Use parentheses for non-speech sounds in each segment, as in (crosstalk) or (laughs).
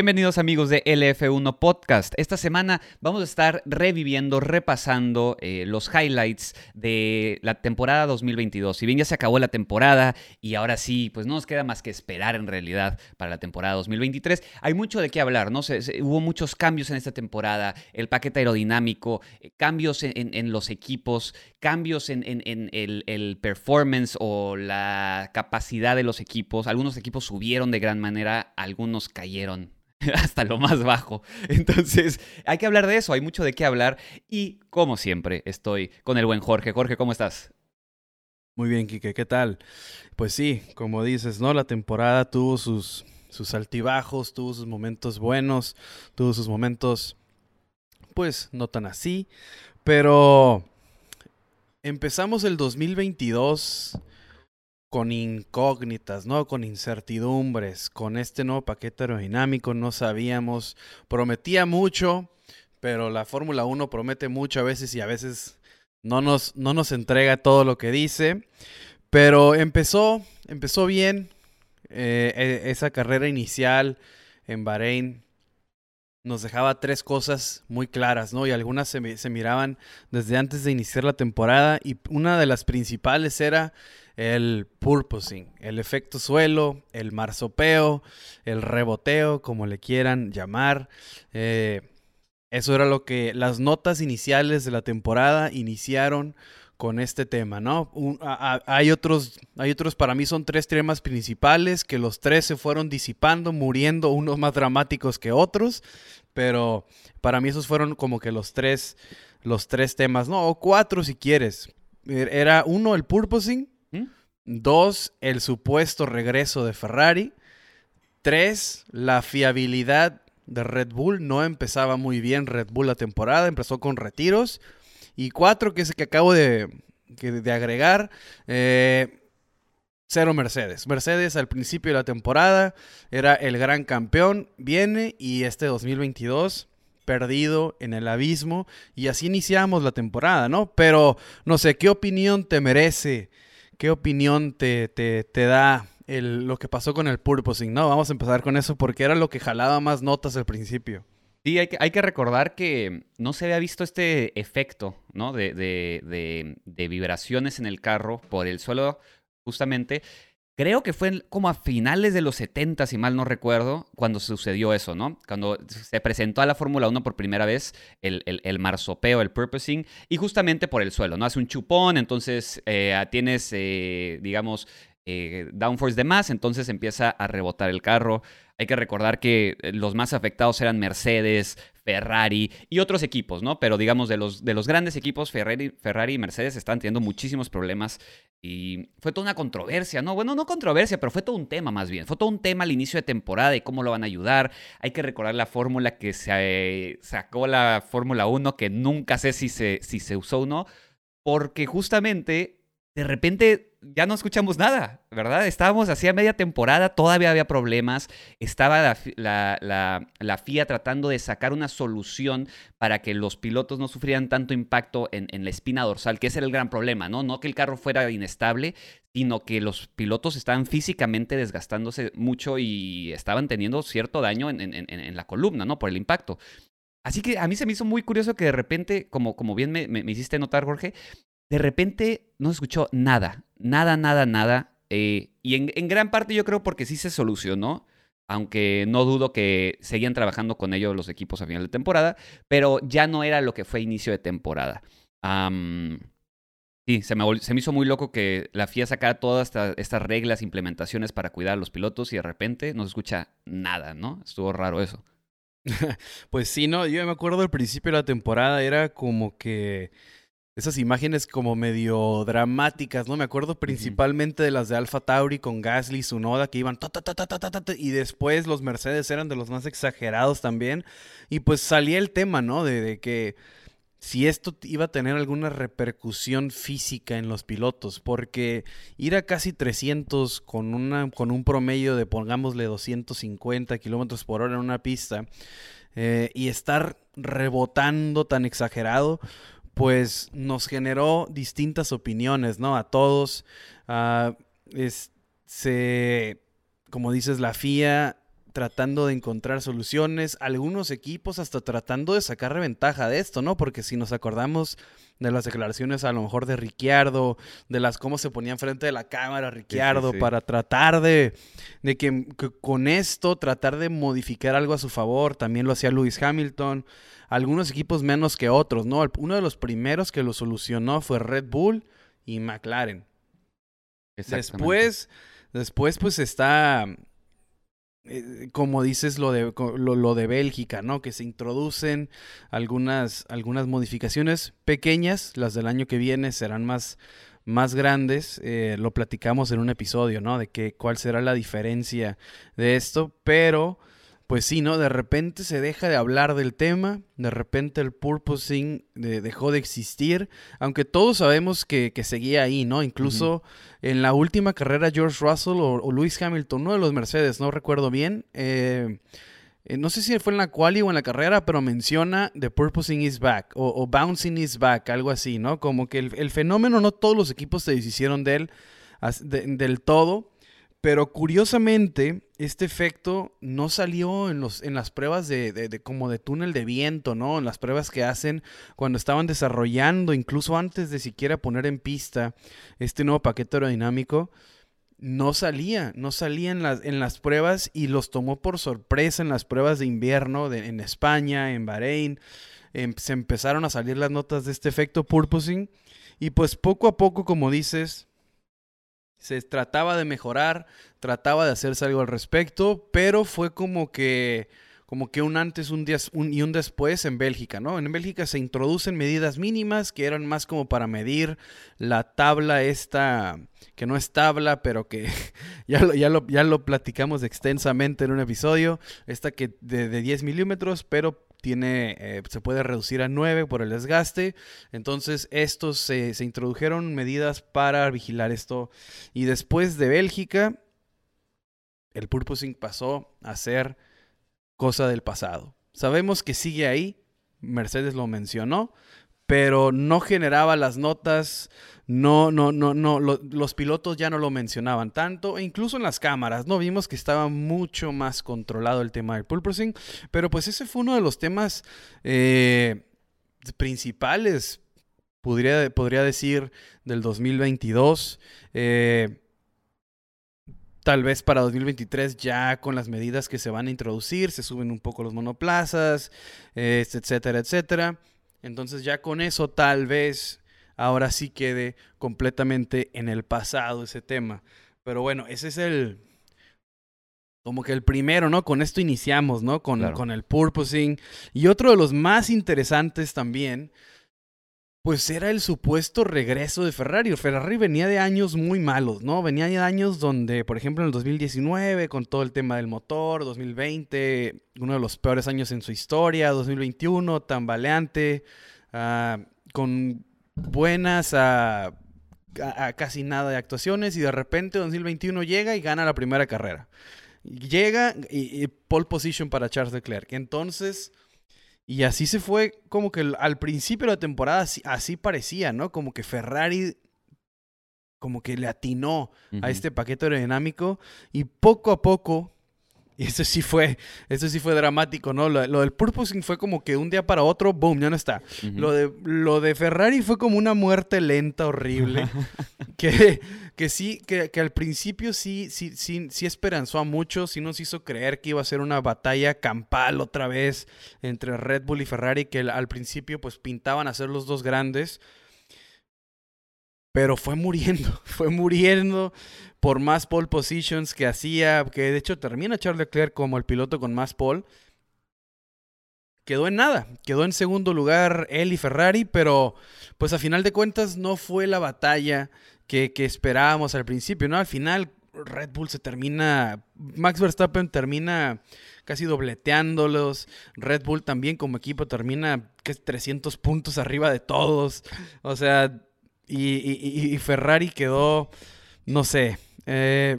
Bienvenidos amigos de LF1 Podcast. Esta semana vamos a estar reviviendo, repasando eh, los highlights de la temporada 2022. Si bien ya se acabó la temporada y ahora sí, pues no nos queda más que esperar en realidad para la temporada 2023. Hay mucho de qué hablar, ¿no? hubo muchos cambios en esta temporada, el paquete aerodinámico, eh, cambios en, los equipos, cambios en, el performance o la capacidad de los equipos. Algunos equipos subieron de gran manera, algunos cayeron (laughs) hasta lo más bajo. Entonces, hay que hablar de eso, hay mucho de qué hablar. Y como siempre, estoy con el buen Jorge. Jorge, ¿cómo estás? Muy bien, Kike, ¿qué tal? Pues sí, como dices, ¿no? La temporada tuvo sus, sus altibajos, tuvo sus momentos buenos, tuvo sus momentos, pues, no tan así. Pero empezamos el 2022 con incógnitas, ¿no? Con incertidumbres, con este nuevo paquete aerodinámico no sabíamos, prometía mucho, pero la Fórmula 1 promete mucho a veces y a veces no nos, no nos entrega todo lo que dice, pero empezó, empezó bien eh, e, esa carrera inicial en Bahrein. Nos dejaba tres cosas muy claras, ¿no? Y algunas se, se miraban desde antes de iniciar la temporada y una de las principales era el purposing, el efecto suelo, el marsopeo, el reboteo, como le quieran llamar. Eh, eso era lo que las notas iniciales de la temporada iniciaron con este tema, ¿no? hay otros, hay otros, para mí son tres temas principales, que los tres se fueron disipando, muriendo, unos más dramáticos que otros, pero para mí esos fueron como que los tres, los tres temas, ¿no? O cuatro si quieres. Er, era uno, el purposing, Dos, el supuesto regreso de Ferrari. Tres, la fiabilidad de Red Bull. No empezaba muy bien Red Bull la temporada, empezó con retiros. Y cuatro, que es el que acabo de, agregar, eh, cero Mercedes. Mercedes al principio de la temporada era el gran campeón, viene y este 2022 perdido en el abismo y así iniciamos la temporada, ¿no? Pero no sé, ¿qué opinión te merece ¿Qué opinión te, te, da el, lo que pasó con el purposing? No, vamos a empezar con eso porque era lo que jalaba más notas al principio. Sí, hay que, hay que recordar que no se había visto este efecto, ¿no? De, de, de vibraciones en el carro por el suelo, justamente Creo que fue como a finales de los 70, si mal no recuerdo, cuando sucedió eso, ¿no? Cuando se presentó a la Fórmula 1 por primera vez el, el, marsopeo, el purposing, y justamente por el suelo, ¿no? Hace un chupón, entonces eh, tienes, eh, digamos, eh, downforce de más, entonces empieza a rebotar el carro. Hay que recordar que los más afectados eran Mercedes, Ferrari y otros equipos, ¿no? Pero digamos, de los, de los grandes equipos, Ferrari, y Mercedes están teniendo muchísimos problemas y fue toda una controversia, ¿no? Bueno, no controversia, pero fue todo un tema más bien. Fue todo un tema al inicio de temporada y cómo lo van a ayudar. Hay que recordar la fórmula que se eh, sacó la Fórmula 1, que nunca sé si se, si se usó o no, porque justamente de repente ya no escuchamos nada, ¿verdad? Estábamos hacía media temporada, todavía había problemas, estaba la, FIA tratando de sacar una solución para que los pilotos no sufrieran tanto impacto en, la espina dorsal, que ese era el gran problema, ¿no? No que el carro fuera inestable, sino que los pilotos estaban físicamente desgastándose mucho y estaban teniendo cierto daño en, la columna, ¿no? Por el impacto. Así que a mí se me hizo muy curioso que de repente, como, como bien me, me hiciste notar, Jorge, de repente no se escuchó nada, nada, nada, nada. Eh, y en, gran parte yo creo porque sí se solucionó, aunque no dudo que seguían trabajando con ellos los equipos a final de temporada, pero ya no era lo que fue inicio de temporada. sí, se me, se me, hizo muy loco que la FIA sacara todas estas reglas, implementaciones para cuidar a los pilotos y de repente no se escucha nada, ¿no? Estuvo raro eso. (laughs) pues sí, no, yo me acuerdo al principio de la temporada era como que esas imágenes como medio dramáticas, ¿no? Me acuerdo principalmente de las de Alpha Tauri con Gasly y Sunoda que iban ta, ta, ta, ta, y después los Mercedes eran de los más exagerados también. Y pues salía el tema, ¿no? De, que si esto iba a tener alguna repercusión física en los pilotos, porque ir a casi 300 con, una, con un promedio de, pongámosle, 250 kilómetros por hora en una pista eh, y estar rebotando tan exagerado, pues nos generó distintas opiniones, ¿no? A todos. Ah, se, como dices, la FIA tratando de encontrar soluciones, algunos equipos hasta tratando de sacar ventaja de esto, ¿no? Porque si nos acordamos de las declaraciones a lo mejor de Ricciardo, de las cómo se ponía enfrente de la cámara Ricciardo para tratar de, de que, con esto tratar de modificar algo a su favor, también lo hacía Lewis Hamilton, algunos equipos menos que otros, ¿no? Uno de los primeros que lo solucionó fue Red Bull y McLaren. Después, después pues está eh, como dices lo de, lo, de Bélgica, ¿no? Que se introducen algunas, algunas modificaciones pequeñas, las del año que viene serán más, más grandes, eh, lo platicamos en un episodio, ¿no? De que cuál será la diferencia de esto, pero pues sí, ¿no? De repente se deja de hablar del tema, de repente el purposing dejó de existir, aunque todos sabemos que, seguía ahí, ¿no? Incluso en la última carrera George Russell o, Lewis Hamilton, uno de los Mercedes, no recuerdo bien, eh, eh, no sé si fue en la quali o en la carrera, pero menciona The purposing is back o, bouncing is back, algo así, ¿no? Como que el, fenómeno no todos los equipos se deshicieron de él del todo, pero curiosamente, este efecto no salió en, los, en las pruebas de, como de túnel de viento, ¿no? En las pruebas que hacen cuando estaban desarrollando, incluso antes de siquiera poner en pista este nuevo paquete aerodinámico, no salía, no salía en las, en las pruebas y los tomó por sorpresa en las pruebas de invierno en España, en Bahrein. Em, se empezaron a salir las notas de este efecto purposing y pues poco a poco, como dices, se trataba de mejorar, trataba de hacerse algo al respecto, pero fue como que como que un antes un, día, y un después en Bélgica, ¿no? En Bélgica se introducen medidas mínimas que eran más como para medir la tabla esta, que no es tabla, pero que (laughs) ya lo, ya lo, ya lo platicamos extensamente en un episodio, esta que de, de 10 milímetros, pero tiene, eh, se puede reducir a 9 por el desgaste. Entonces, estos se, introdujeron medidas para vigilar esto. Y después de Bélgica, el purposing pasó a ser cosa del pasado. Sabemos que sigue ahí, Mercedes lo mencionó, pero no generaba las notas, no, no, no, no, los pilotos ya no lo mencionaban tanto, e incluso en las cámaras, ¿no? Vimos que estaba mucho más controlado el tema del pulposing, pero pues ese fue uno de los temas eh, principales, podría, podría decir, del 2022. Eh, tal vez para 2023 ya con las medidas que se van a introducir, se suben un poco los monoplazas, etcétera, etcétera. Entonces ya con eso tal vez ahora sí quede completamente en el pasado ese tema. Pero bueno, ese es el, como que el primero, ¿no? Con esto iniciamos, ¿no? Con, con el purposing. Y otro de los más interesantes también pues era el supuesto regreso de Ferrari. Ferrari venía de años muy malos, ¿no? Venía de años donde, por ejemplo, en el 2019, con todo el tema del motor, 2020, uno de los peores años en su historia, 2021, tambaleante, uh, con buenas a, casi nada de actuaciones, y de repente 2021 llega y gana la primera carrera. Llega y pole position para Charles Leclerc. Entonces y así se fue como que al principio de la temporada así, parecía, ¿no? Como que Ferrari como que le atinó a este paquete aerodinámico y poco a poco y eso sí fue, eso sí fue dramático, ¿no? Lo, del purposing fue como que un día para otro, boom, ya no está. lo, de, lo de Ferrari fue como una muerte lenta, horrible. (laughs) que, que sí, que, que, al principio sí, sí, sí, sí esperanzó a muchos, sí nos hizo creer que iba a ser una batalla campal otra vez entre Red Bull y Ferrari, que al principio pues pintaban a ser los dos grandes. Pero fue muriendo, (laughs) fue muriendo por más pole positions que hacía, que de hecho termina Charles Leclerc como el piloto con más pole. Quedó en nada, quedó en segundo lugar él y Ferrari, pero pues a final de cuentas no fue la batalla que, que esperábamos al principio, ¿no? Al final Red Bull se termina, Max Verstappen termina casi dobleteándolos, Red Bull también como equipo termina casi 300 puntos arriba de todos, o sea, y, y Ferrari quedó, no sé, eh,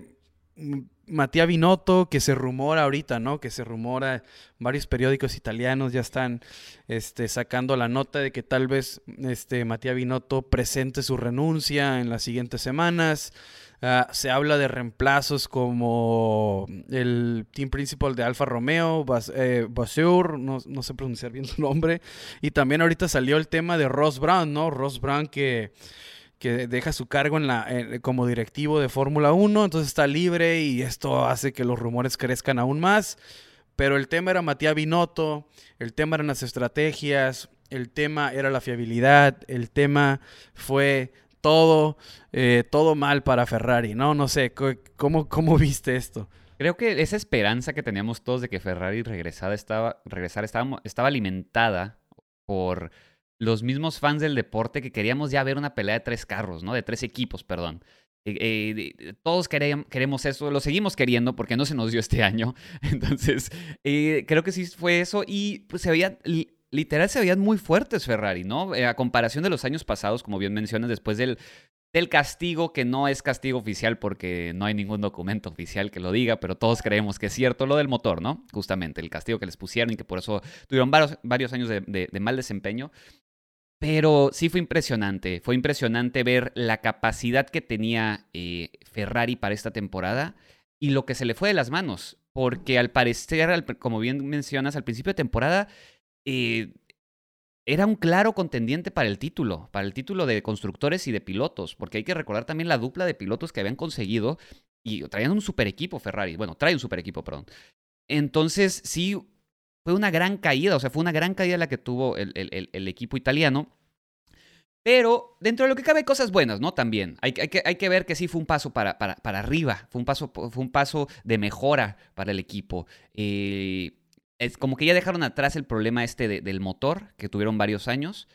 Matías Binotto, que se rumora ahorita, ¿no? Que se rumora, varios periódicos italianos ya están este, sacando la nota de que tal vez este, Matías Binotto presente su renuncia en las siguientes semanas. Ah, se habla de reemplazos como el team principal de Alfa Romeo, Bas, eh, no, no, sé pronunciar bien (laughs) su nombre. Y también ahorita salió el tema de Ross Brown, ¿no? Ross Brown que, que deja su cargo en la, como directivo de Fórmula 1, entonces está libre y esto hace que los rumores crezcan aún más. Pero el tema era Matías Binotto, el tema eran las estrategias, el tema era la fiabilidad, el tema fue todo, eh, todo mal para Ferrari, ¿no? No sé, ¿cómo, cómo viste esto? Creo que esa esperanza que teníamos todos de que Ferrari regresara estaba, estaba, alimentada por los mismos fans del deporte que queríamos ya ver una pelea de tres carros, ¿no? De tres equipos, perdón. Eh, eh, todos queremos eso, lo seguimos queriendo porque no se nos dio este (laughs) año. Entonces, creo que sí fue eso y pues, se veía literal se veían muy fuertes Ferrari, ¿no? Eh, a comparación de los años pasados, como bien mencionas, después del, del castigo, que no es castigo oficial porque no hay ningún documento oficial que lo diga, pero todos creemos que es cierto, lo del motor, ¿no? Justamente, el castigo que les pusieron y que por eso tuvieron varios, varios años de, mal desempeño. Pero sí fue impresionante, fue impresionante ver la capacidad que tenía eh, Ferrari para esta temporada y lo que se le fue de las manos, porque al parecer, como bien mencionas, al principio de temporada era un claro contendiente para el título, para el título de constructores y de pilotos, porque hay que recordar también la dupla de pilotos que habían conseguido y traían un super equipo Ferrari, bueno, trae un super equipo, perdón. Entonces, sí, fue una gran caída, o sea, fue una gran caída la que tuvo el, equipo italiano. Pero dentro de lo que cabe, cosas buenas, ¿no? También. Hay, que, ver que sí fue un paso para, arriba, fue un, paso, fue un paso de mejora para el equipo. Eh, es como que ya dejaron atrás el problema este del motor, que tuvieron varios años,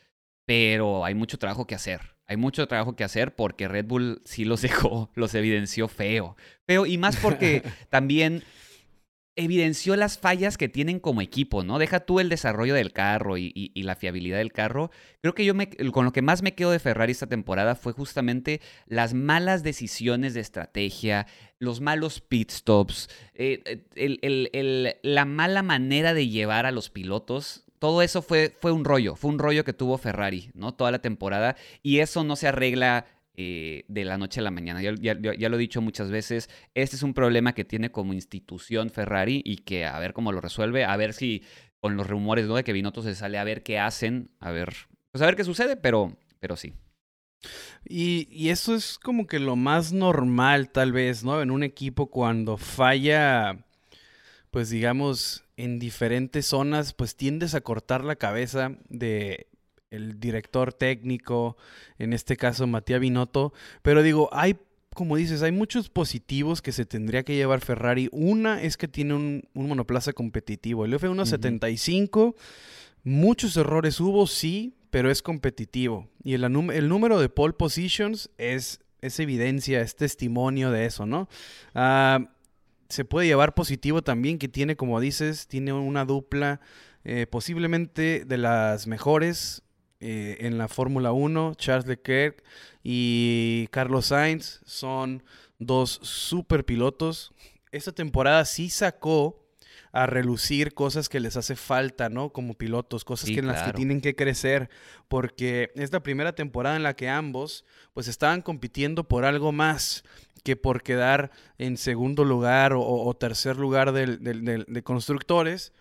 pero hay mucho trabajo que hacer. Hay mucho trabajo que hacer porque Red Bull sí los (laughs) dejó, los evidenció feo. Feo, y más porque (laughs) también evidenció las fallas que tienen como equipo, ¿no? Deja tú el desarrollo del carro y, la fiabilidad del carro. Creo que yo me, con lo que más me quedo de Ferrari esta temporada fue justamente las malas decisiones de estrategia, los malos pit stops, eh, el, la mala manera de llevar a los pilotos. Todo eso fue, fue un rollo, fue un rollo que tuvo Ferrari, ¿no? Toda la temporada. Y eso no se arregla eh, de la noche a la mañana. Ya, ya, lo he dicho muchas veces, este es un problema que tiene como institución Ferrari y que a ver cómo lo resuelve, a ver si con los rumores ¿no? de que Binotto se sale a ver qué hacen, a ver, pues a ver qué sucede, pero, pero sí. Y, y, eso es como que lo más normal tal vez, ¿no? En un equipo cuando falla, pues digamos, en diferentes zonas, pues tiendes a cortar la cabeza de el director técnico, en este caso Matías Binotto, pero digo, hay como dices, hay muchos positivos que se tendría que llevar Ferrari. Una es que tiene un, monoplaza competitivo. El F175, muchos errores hubo, sí, pero es competitivo. Y el, el número de pole positions es, es, evidencia, es testimonio de eso, ¿no? Ah, se puede llevar positivo también, que tiene, como dices, tiene una dupla eh, posiblemente de las mejores eh, en la Fórmula 1, Charles Leclerc y Carlos Sainz son dos super pilotos. Esta temporada sí sacó a relucir cosas que les hace falta, ¿no? Como pilotos, cosas que en las que tienen que crecer, porque es la primera temporada en la que ambos pues estaban compitiendo por algo más que por quedar en segundo lugar o, tercer lugar de constructores,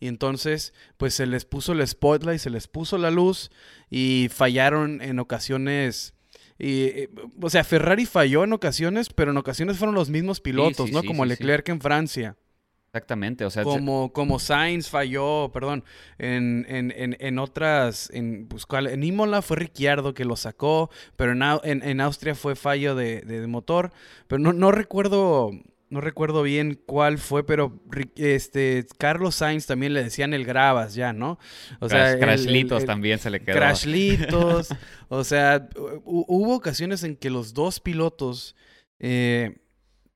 y entonces, pues se les puso el spotlight, se les puso la luz y fallaron en ocasiones. Y, eh, o sea, Ferrari falló en ocasiones, pero en ocasiones fueron los mismos pilotos, ¿no? como Leclerc en Francia. Exactamente, o sea... Como, como Sainz falló, perdón, en, en, en, en otras, en, pues, en Imola fue Ricciardo que lo sacó, pero en, en, Austria fue fallo de, de, de motor, pero no, no recuerdo no recuerdo bien cuál fue, pero este Carlos Sainz también le decían el Gravas ya, ¿no? O sea, Crashlitos también se le quedó. Crashlitos. (laughs) o sea, hubo ocasiones en que los dos pilotos eh,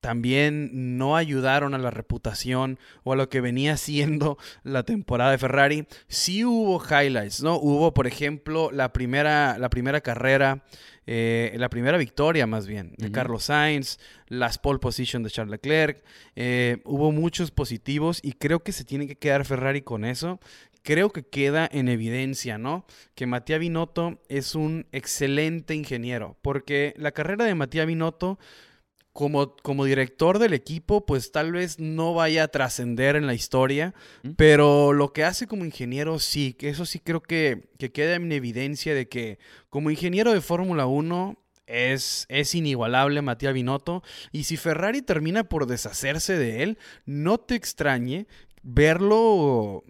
también no ayudaron a la reputación o a lo que venía siendo la temporada de Ferrari. Sí hubo highlights, ¿no? Hubo, por ejemplo, la primera, la primera carrera eh, la primera victoria más bien de Carlos Sainz, las pole position de Charles Leclerc, eh, hubo muchos positivos y creo que se tiene que quedar Ferrari con eso. Creo que queda en evidencia, ¿no? Que Matías Binotto es un excelente ingeniero, porque la carrera de Matías Binotto como, como director del equipo, pues tal vez no vaya a trascender en la historia, ¿Mm? pero lo que hace como ingeniero sí, que eso sí creo que, que queda en evidencia de que como ingeniero de Fórmula 1 es, es inigualable Matías Binotto, y si Ferrari termina por deshacerse de él, no te extrañe verlo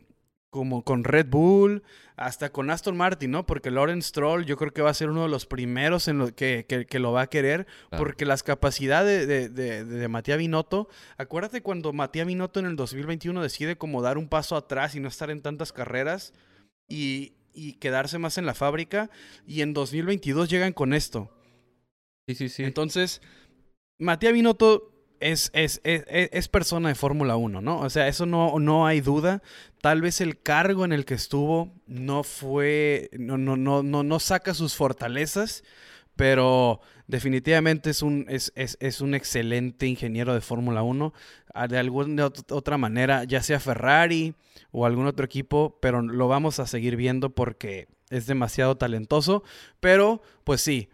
como con Red Bull, hasta con Aston Martin, ¿no? Porque Lawrence Stroll yo creo que va a ser uno de los primeros en lo que, que- que lo va a querer, Claro. porque las capacidades de, de, de, de Matías Binotto, acuérdate cuando Matías Binotto en el 2021 decide como dar un paso atrás y no estar en tantas carreras y, y quedarse más en la fábrica, y en 2022 llegan con esto. Sí, sí, sí. Entonces, Matías Binotto es, es, es, es- persona de Fórmula 1, ¿no? O sea, eso no, no hay duda. Tal vez el cargo en el que estuvo no fue, no, no, no, no, no saca sus fortalezas, pero definitivamente es un, es, es, es un excelente ingeniero de Fórmula 1. Ah, De alguna ot- otra manera, ya sea Ferrari o algún otro equipo, pero lo vamos a seguir viendo porque es demasiado talentoso. Pero, pues sí,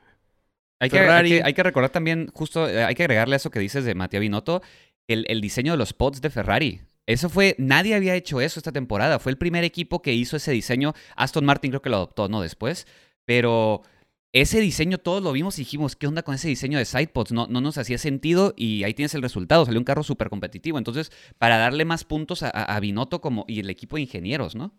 Hay que, hay, Ferrari. que, hay que recordar también, justo, eh, hay que agregarle eso que dices de Matías Binotto, el, el diseño de los pods de Ferrari. Eso fue, nadie había hecho eso esta temporada. Fue el primer equipo que hizo ese diseño. Aston Martin creo que lo adoptó, ¿no? Después. Pero ese diseño todos lo vimos y dijimos, ¿qué onda con ese diseño de sidepods? No, no nos hacía sentido y ahí tienes el resultado. Salió un carro súper competitivo. Entonces, para darle más puntos a, a- a Binotto como, y el equipo de ingenieros, ¿no?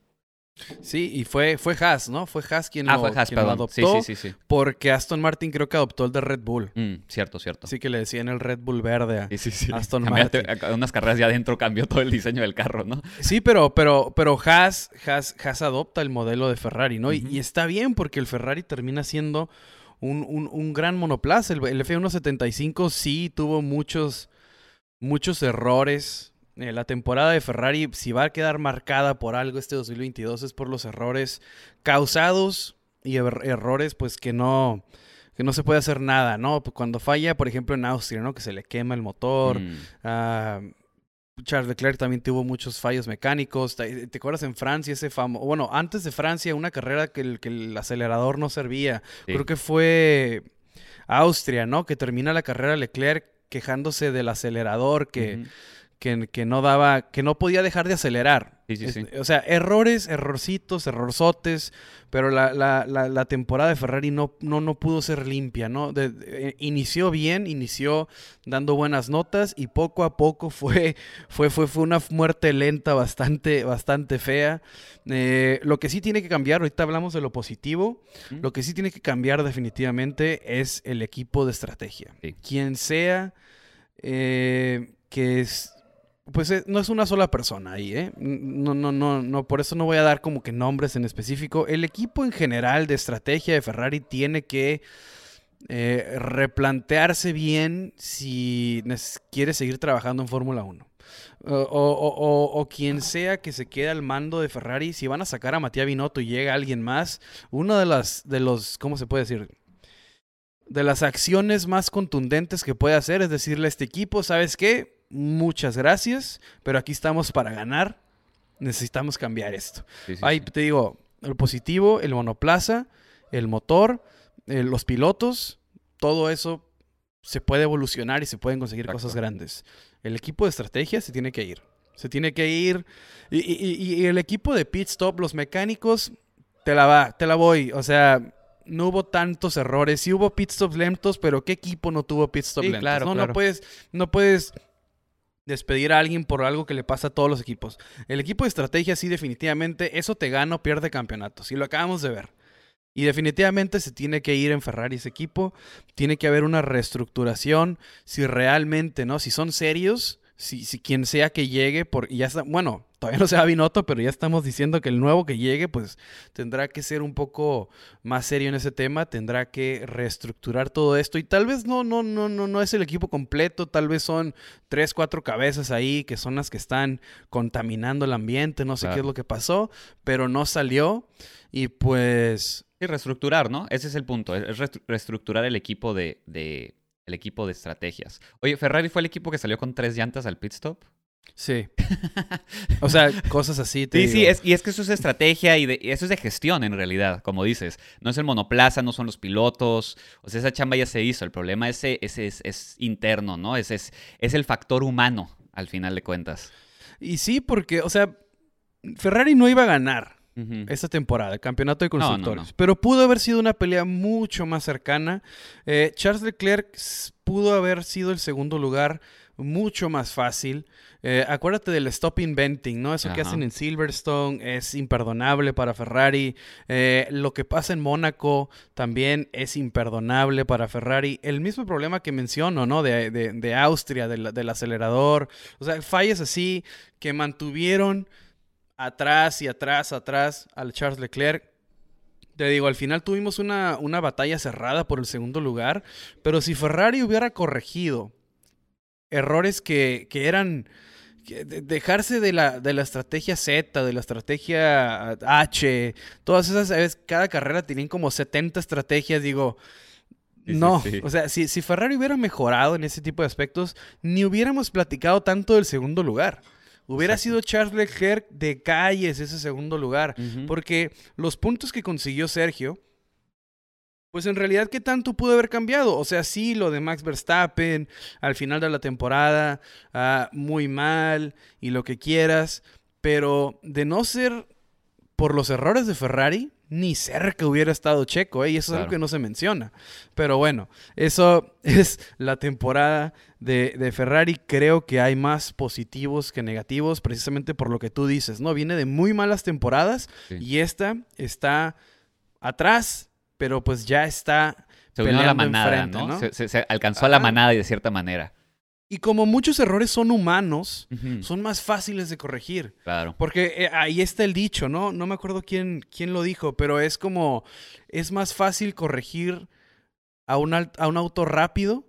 Sí, y fue, fue Haas, ¿no? Fue Haas quien, Ah, lo, fue Haas, quien lo perdón. adoptó. Sí, sí, sí, sí. Porque Aston Martin creo que adoptó el de Red Bull. Mm, cierto, cierto. Así que le decían el Red Bull verde. a- Sí, sí, sí. Aston Martin. unas carreras ya adentro cambió todo el diseño del carro, ¿no? Sí, pero, pero, pero Haas, Haas, Haas adopta el modelo de Ferrari, ¿no? Y- está bien porque el Ferrari termina siendo un, un- un gran monoplaza. El, el F175 sí tuvo muchos, muchos errores. Eh, la temporada de Ferrari, si va a quedar marcada por algo este 2022, es por los errores causados y er- errores pues que no, que no se puede hacer nada, ¿no? Cuando falla, por ejemplo, en Austria, ¿no? Que se le quema el motor. Mm, Ah, Charles Leclerc también tuvo muchos fallos mecánicos. ¿Te, te acuerdas en Francia ese famoso... Bueno, antes de Francia, una carrera que el, que el acelerador no servía. sí. Creo que fue Austria, ¿no? Que termina la carrera Leclerc quejándose del acelerador que. Que, que no daba... que no podía dejar de acelerar. Sí, sí, sí. O sea, errores, errorcitos, errorzotes, pero la, la- la- la temporada de Ferrari no, no, no pudo ser limpia, ¿no? De- de- eh, inició bien, inició dando buenas notas y poco a poco (laughs) fue, fue, fue, fue una muerte lenta bastante, bastante fea. Eh, lo que sí tiene que cambiar, ahorita hablamos de lo positivo, lo que sí tiene que cambiar definitivamente es el equipo de estrategia. Quien sea eh, que es pues eh, no es una sola persona ahí, ¿eh? No, no, no, no, por eso no voy a dar como que nombres en específico. El equipo en general de estrategia de Ferrari tiene que eh, replantearse bien si quiere seguir trabajando en Fórmula 1. O, o- o- o- o quien sea que se quede al mando de Ferrari, si van a sacar a Matías Binotto y llega alguien más, una de las, de los, ¿cómo se puede decir? De las acciones más contundentes que puede hacer es decirle a este equipo, ¿sabes qué? Muchas gracias, pero aquí estamos para ganar. Necesitamos cambiar esto. Sí, sí, Ahí sí. te digo, el positivo, el monoplaza, el motor, eh, los pilotos, todo eso se puede evolucionar y se pueden conseguir Exacto. cosas grandes. El equipo de estrategia se tiene que ir. Se tiene que ir. Y, y- y- y el equipo de pit stop, los mecánicos, te la va, te la voy. O sea, no hubo tantos errores. Sí hubo pit stops lentos, pero ¿qué equipo no tuvo pit stop Sí, lentos? claro, no, claro. no puedes, no puedes despedir a alguien por algo que le pasa a todos los equipos. El equipo de estrategia sí definitivamente eso te gana o pierde campeonatos y lo acabamos de ver. Y definitivamente se tiene que ir en Ferrari ese equipo, tiene que haber una reestructuración si realmente, ¿no? Si son serios, si, si quien sea que llegue por y ya está, bueno, todavía no se va Binotto, pero ya estamos diciendo que el nuevo que llegue pues tendrá que ser un poco más serio en ese tema, tendrá que reestructurar todo esto y tal vez no no no no no es el equipo completo, tal vez son tres, cuatro cabezas ahí que son las que están contaminando el ambiente, no sé qué es lo que pasó, pero no salió y pues Sí, reestructurar, ¿no? Ese es el punto, es reestructurar el equipo de, de- el equipo de estrategias. Oye, Ferrari fue el equipo que salió con tres llantas al pit stop. Sí. (laughs) O sea, cosas así. Te Sí, digo. sí, es, y es que eso es estrategia y, de- y eso es de gestión en realidad, como dices. No es el monoplaza, no son los pilotos. O sea, esa chamba ya se hizo. El problema ese, ese es, es interno, ¿no? Ese es, es el factor humano, al final de cuentas. Y sí, porque, o sea, Ferrari no iba a ganar Esta temporada, el campeonato de No, no, constructores. no. Pero pudo haber sido una pelea mucho más cercana. Eh, Charles Leclerc pudo haber sido el segundo lugar mucho más fácil. Eh, acuérdate del stop inventing, ¿no? Eso que hacen en Silverstone es imperdonable para Ferrari. Eh, lo que pasa en Mónaco también es imperdonable para Ferrari. El mismo problema que menciono, ¿no? De, de- de Austria, del, del acelerador. O sea, fallas así que mantuvieron atrás y atrás, atrás al Charles Leclerc. Te digo, al final tuvimos una, una batalla cerrada por el segundo lugar, pero si Ferrari hubiera corregido errores que, que eran dejarse de la, de la estrategia Z, de la estrategia H, todas esas, ¿sabes? cada carrera tenían como 70 estrategias, digo, Sí, sí, no, sí. o sea, si, si Ferrari hubiera mejorado en ese tipo de aspectos, ni hubiéramos platicado tanto del segundo lugar. Hubiera Exacto. sido Charles Leclerc de calles ese segundo lugar. Porque los puntos que consiguió Sergio, pues en realidad, ¿qué tanto pudo haber cambiado? O sea, sí, lo de Max Verstappen al final de la temporada, ah, muy mal y lo que quieras, pero de no ser por los errores de Ferrari, ni cerca hubiera estado Checo, ¿eh? y eso es algo que no se menciona. Pero bueno, eso (laughs) es la temporada de, de Ferrari. Creo que hay más positivos que negativos, precisamente por lo que tú dices, ¿no? Viene de muy malas temporadas Sí. y esta está atrás, pero pues ya está Se unió a la manada, enfrente, ¿no? ¿no? Se, se- se alcanzó a la manada de cierta manera. Y como muchos errores son humanos, son más fáciles de corregir. Claro. Porque eh, ahí está el dicho, ¿no? No me acuerdo quién, quién lo dijo, pero es como, es más fácil corregir a un, a un auto rápido,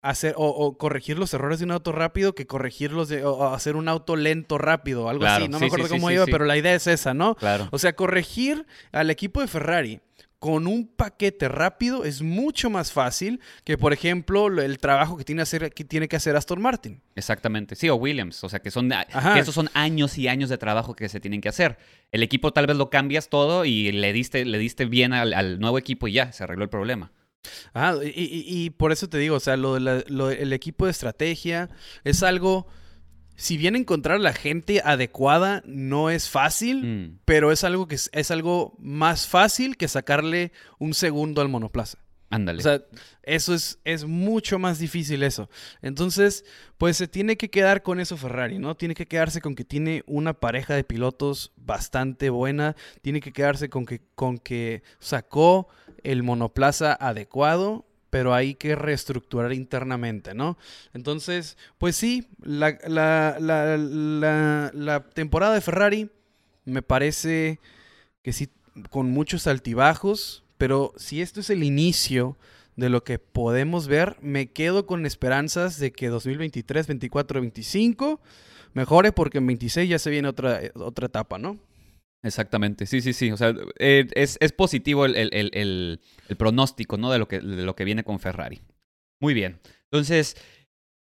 hacer, o, o corregir los errores de un auto rápido que corregirlos de, o, o hacer un auto lento rápido, algo Claro, así. No sí, me acuerdo sí, cómo sí, iba, pero la idea es esa, ¿no? Claro. O sea, corregir al equipo de Ferrari con un paquete rápido es mucho más fácil que, por ejemplo, lo- el trabajo que tiene, hacer, que tiene que hacer Aston Martin. Exactamente. Sí, o Williams. O sea, que son que esos son años y años de trabajo que se tienen que hacer. El equipo tal vez lo cambias todo y le diste, le diste bien al, al nuevo equipo y ya, se arregló el problema. Ah, y, y- y por eso te digo, o sea, lo de la- lo- el equipo de estrategia es algo, si bien encontrar la gente adecuada no es fácil, Mm, pero es algo que es, es algo más fácil que sacarle un segundo al monoplaza. Ándale. O sea, eso es, es mucho más difícil eso. Entonces, pues se tiene que quedar con eso Ferrari, ¿no? Tiene que quedarse con que tiene una pareja de pilotos bastante buena. Tiene que quedarse con que, con que sacó el monoplaza adecuado, pero hay que reestructurar internamente, ¿no? Entonces, pues sí, la, la, la, la, temporada de Ferrari me parece que sí, con muchos altibajos, pero si esto es el inicio de lo que podemos ver, me quedo con esperanzas de que 2023, 24, 25 mejore porque en 26 ya se viene otra, otra etapa, ¿no? Exactamente, sí, sí, sí. O sea, eh, es, es positivo el, el- el- pronóstico, ¿no? De lo, que, de lo que viene con Ferrari. Muy bien. Entonces,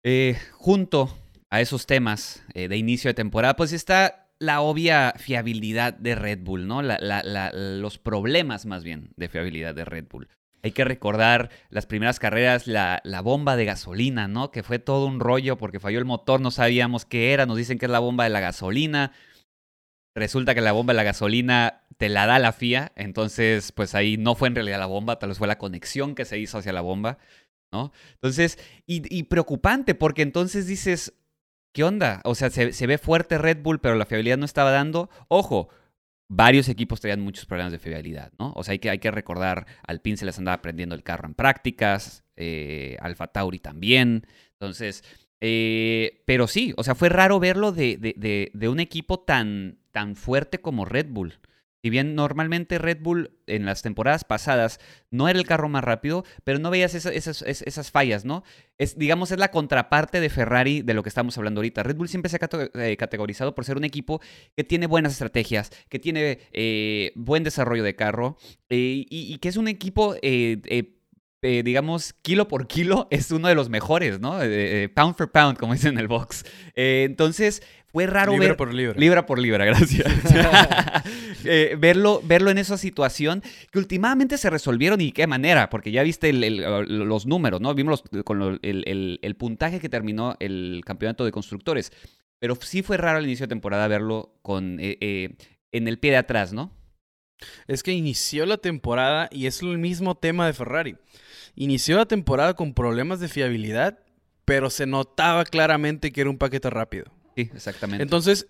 eh, junto a esos temas eh, de inicio de temporada, pues está la obvia fiabilidad de Red Bull, ¿no? La- la- la- los problemas más bien de fiabilidad de Red Bull. Hay que recordar las primeras carreras, la, la bomba de gasolina, ¿no? Que fue todo un rollo porque falló el motor, no sabíamos qué era, nos dicen que es la bomba de la gasolina. Resulta que la bomba de la gasolina te la da la FIA, entonces pues ahí no fue en realidad la bomba, tal vez fue la conexión que se hizo hacia la bomba, ¿no? Entonces, y, y preocupante porque entonces dices, ¿qué onda? O sea, se, ve fuerte Red Bull, pero la fiabilidad no estaba dando. Ojo, varios equipos tenían muchos problemas de fiabilidad, ¿no? O sea, hay que, hay que recordar, Alpine se les andaba prendiendo el carro en prácticas, eh, Alfa Tauri también. Entonces, eh, pero sí, o sea, fue raro verlo de, de- de- de un equipo tan, tan fuerte como Red Bull. Si bien normalmente Red Bull en las temporadas pasadas no era el carro más rápido, pero no veías esa- esas, es- esas fallas, ¿no? Es, digamos, es la contraparte de Ferrari de lo que estamos hablando ahorita. Red Bull siempre se ha eh, categorizado por ser un equipo que tiene buenas estrategias, que tiene eh, buen desarrollo de carro eh, y, que es un equipo digamos, kilo por kilo, es uno de los mejores, ¿no? Pound for pound, como dicen en el box. entonces, fue raro libra ver... por libra. Libra por libra, gracias. (laughs) verlo, verlo en esa situación que últimamente se resolvieron y de qué manera, porque ya viste los números, ¿no? Vimos con el, puntaje que terminó el campeonato de constructores. Pero sí fue raro al inicio de temporada verlo con, en el pie de atrás, ¿no? Es que inició la temporada y es el mismo tema de Ferrari. Inició la temporada con problemas de fiabilidad, pero se notaba claramente que era un paquete rápido. Sí, exactamente. Entonces,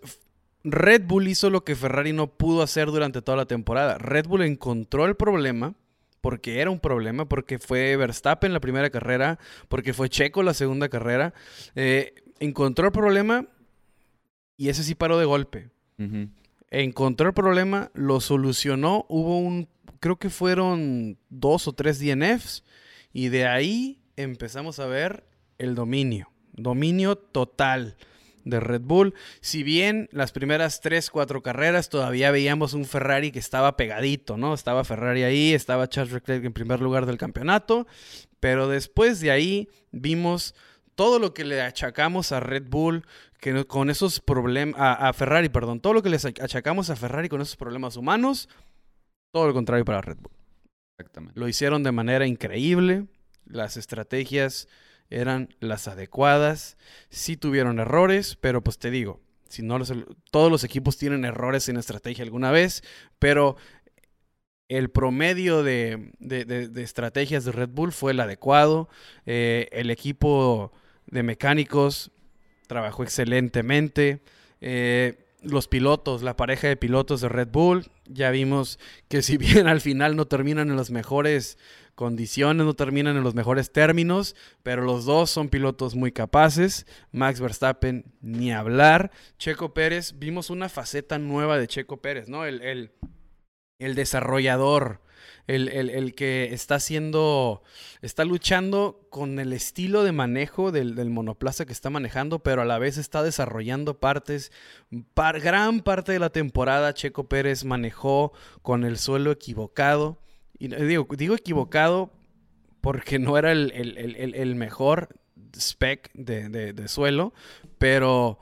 Red Bull hizo lo que Ferrari no pudo hacer durante toda la temporada. Red Bull encontró el problema, porque era un problema, porque fue Verstappen la primera carrera, porque fue Checo la segunda carrera. Eh, encontró el problema y ese sí paró de golpe encontró el problema, lo solucionó, hubo un, creo que fueron dos o tres DNFs y de ahí empezamos a ver el dominio, dominio total de Red Bull. Si bien las primeras tres, cuatro carreras todavía veíamos un Ferrari que estaba pegadito, ¿no? Estaba Ferrari ahí, estaba Charles Leclerc en primer lugar del campeonato, pero después de ahí vimos todo lo que le achacamos a Red Bull, que con esos problemas, a, Ferrari, perdón, todo lo que les achacamos a Ferrari con esos problemas humanos, todo lo contrario para Red Bull. Exactamente. Lo hicieron de manera increíble, las estrategias eran las adecuadas, sí tuvieron errores, pero pues te digo, si no todos los equipos tienen errores en estrategia alguna vez, pero el promedio de, estrategias de Red Bull fue el adecuado, eh, el equipo de mecánicos trabajó excelentemente. Eh, los pilotos, la pareja de pilotos de Red Bull, ya vimos que si bien al final no terminan en las mejores condiciones, no terminan en los mejores términos, pero los dos son pilotos muy capaces. Max Verstappen, ni hablar. Checo Pérez, vimos una faceta nueva de Checo Pérez, ¿no? El, el, el desarrollador, el, que está haciendo, está luchando con el estilo de manejo del, monoplaza que está manejando, pero a la vez está desarrollando partes. gran parte de la temporada Checo Pérez manejó con el suelo equivocado. Y digo, digo equivocado porque no era el, mejor spec de, de suelo, pero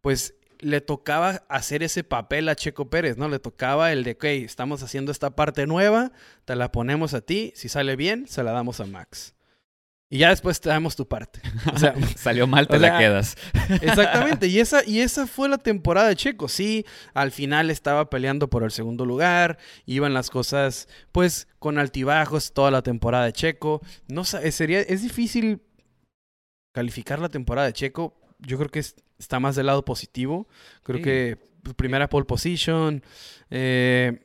pues le tocaba hacer ese papel a Checo Pérez, ¿no? Le tocaba el de, ok, estamos haciendo esta parte nueva, te la ponemos a ti, si sale bien, se la damos a Max. Y ya después te damos tu parte. (laughs) O sea, Salió mal, te la quedas. (laughs) exactamente. Y esa, y esa fue la temporada de Checo. Sí, al final estaba peleando por el segundo lugar. Iban las cosas, pues, con altibajos toda la temporada de Checo. No sería, es difícil calificar la temporada de Checo. Yo creo que es está más del lado positivo. Creo que pues, primera pole position, eh,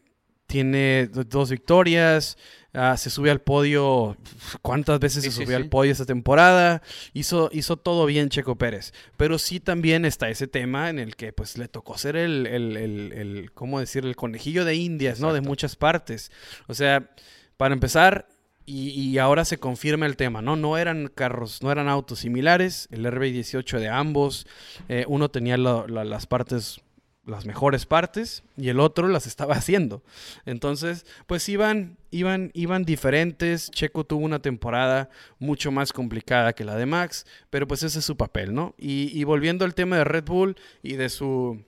tiene dos victorias, ah, se sube al podio. ¿Cuántas veces se subió al podio esta temporada? Hizo, hizo todo bien Checo Pérez. Pero sí también está ese tema en el que pues le tocó ser el, el, el, ¿cómo decir? El conejillo de indias, ¿no? De muchas partes. O sea, para empezar, y, ahora se confirma el tema, ¿no? No eran carros, no eran autos similares, el RB18 de ambos, eh, uno tenía las partes, las mejores partes, y el otro las estaba (laughs) haciendo. Entonces, pues iban, iban, iban diferentes. Checo tuvo una temporada mucho más complicada que la de Max, pero pues ese es su papel, ¿no? Y, volviendo al tema de Red Bull y de su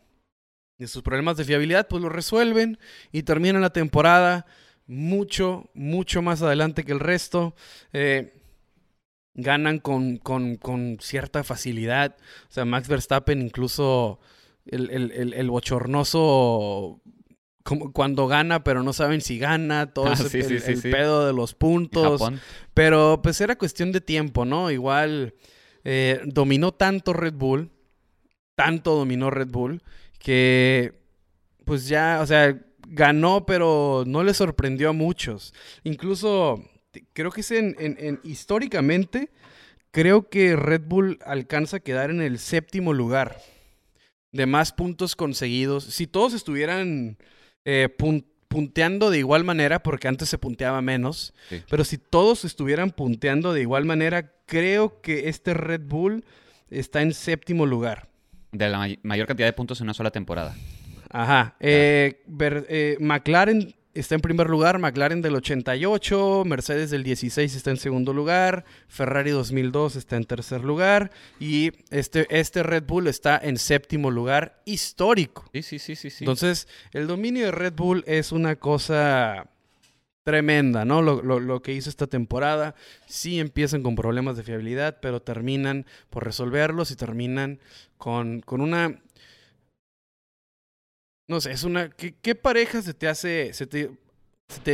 de sus problemas de fiabilidad, pues lo resuelven y terminan la temporada mucho, mucho más adelante que el resto. Eh, ganan con, con, cierta facilidad. O sea, Max Verstappen incluso el, bochornoso como cuando gana, pero no saben si gana, todo ah, ese, el, pedo de los puntos. Pero pues era cuestión de tiempo, ¿no? Igual eh, dominó tanto Red Bull, tanto dominó Red Bull, que pues ya, o sea, ganó, pero no le sorprendió a muchos. Incluso, creo que es en, históricamente, creo que Red Bull alcanza a quedar en el séptimo lugar de más puntos conseguidos. Si todos estuvieran eh, punteando de igual manera, porque antes se punteaba menos, pero si todos estuvieran punteando de igual manera, creo que este Red Bull está en séptimo lugar. De la mayor cantidad de puntos en una sola temporada. Ajá. Eh, eh, McLaren está en primer lugar, McLaren del 88, Mercedes del 16 está en segundo lugar, Ferrari 2002 está en tercer lugar y este, este Red Bull está en séptimo lugar histórico. Sí, sí, sí, sí, sí. Entonces, el dominio de Red Bull es una cosa tremenda, ¿no? Lo, lo- lo que hizo esta temporada. Sí empiezan con problemas de fiabilidad, pero terminan por resolverlos y terminan con, con una... No sé, es una... ¿Qué, pareja se te hace... Se, te,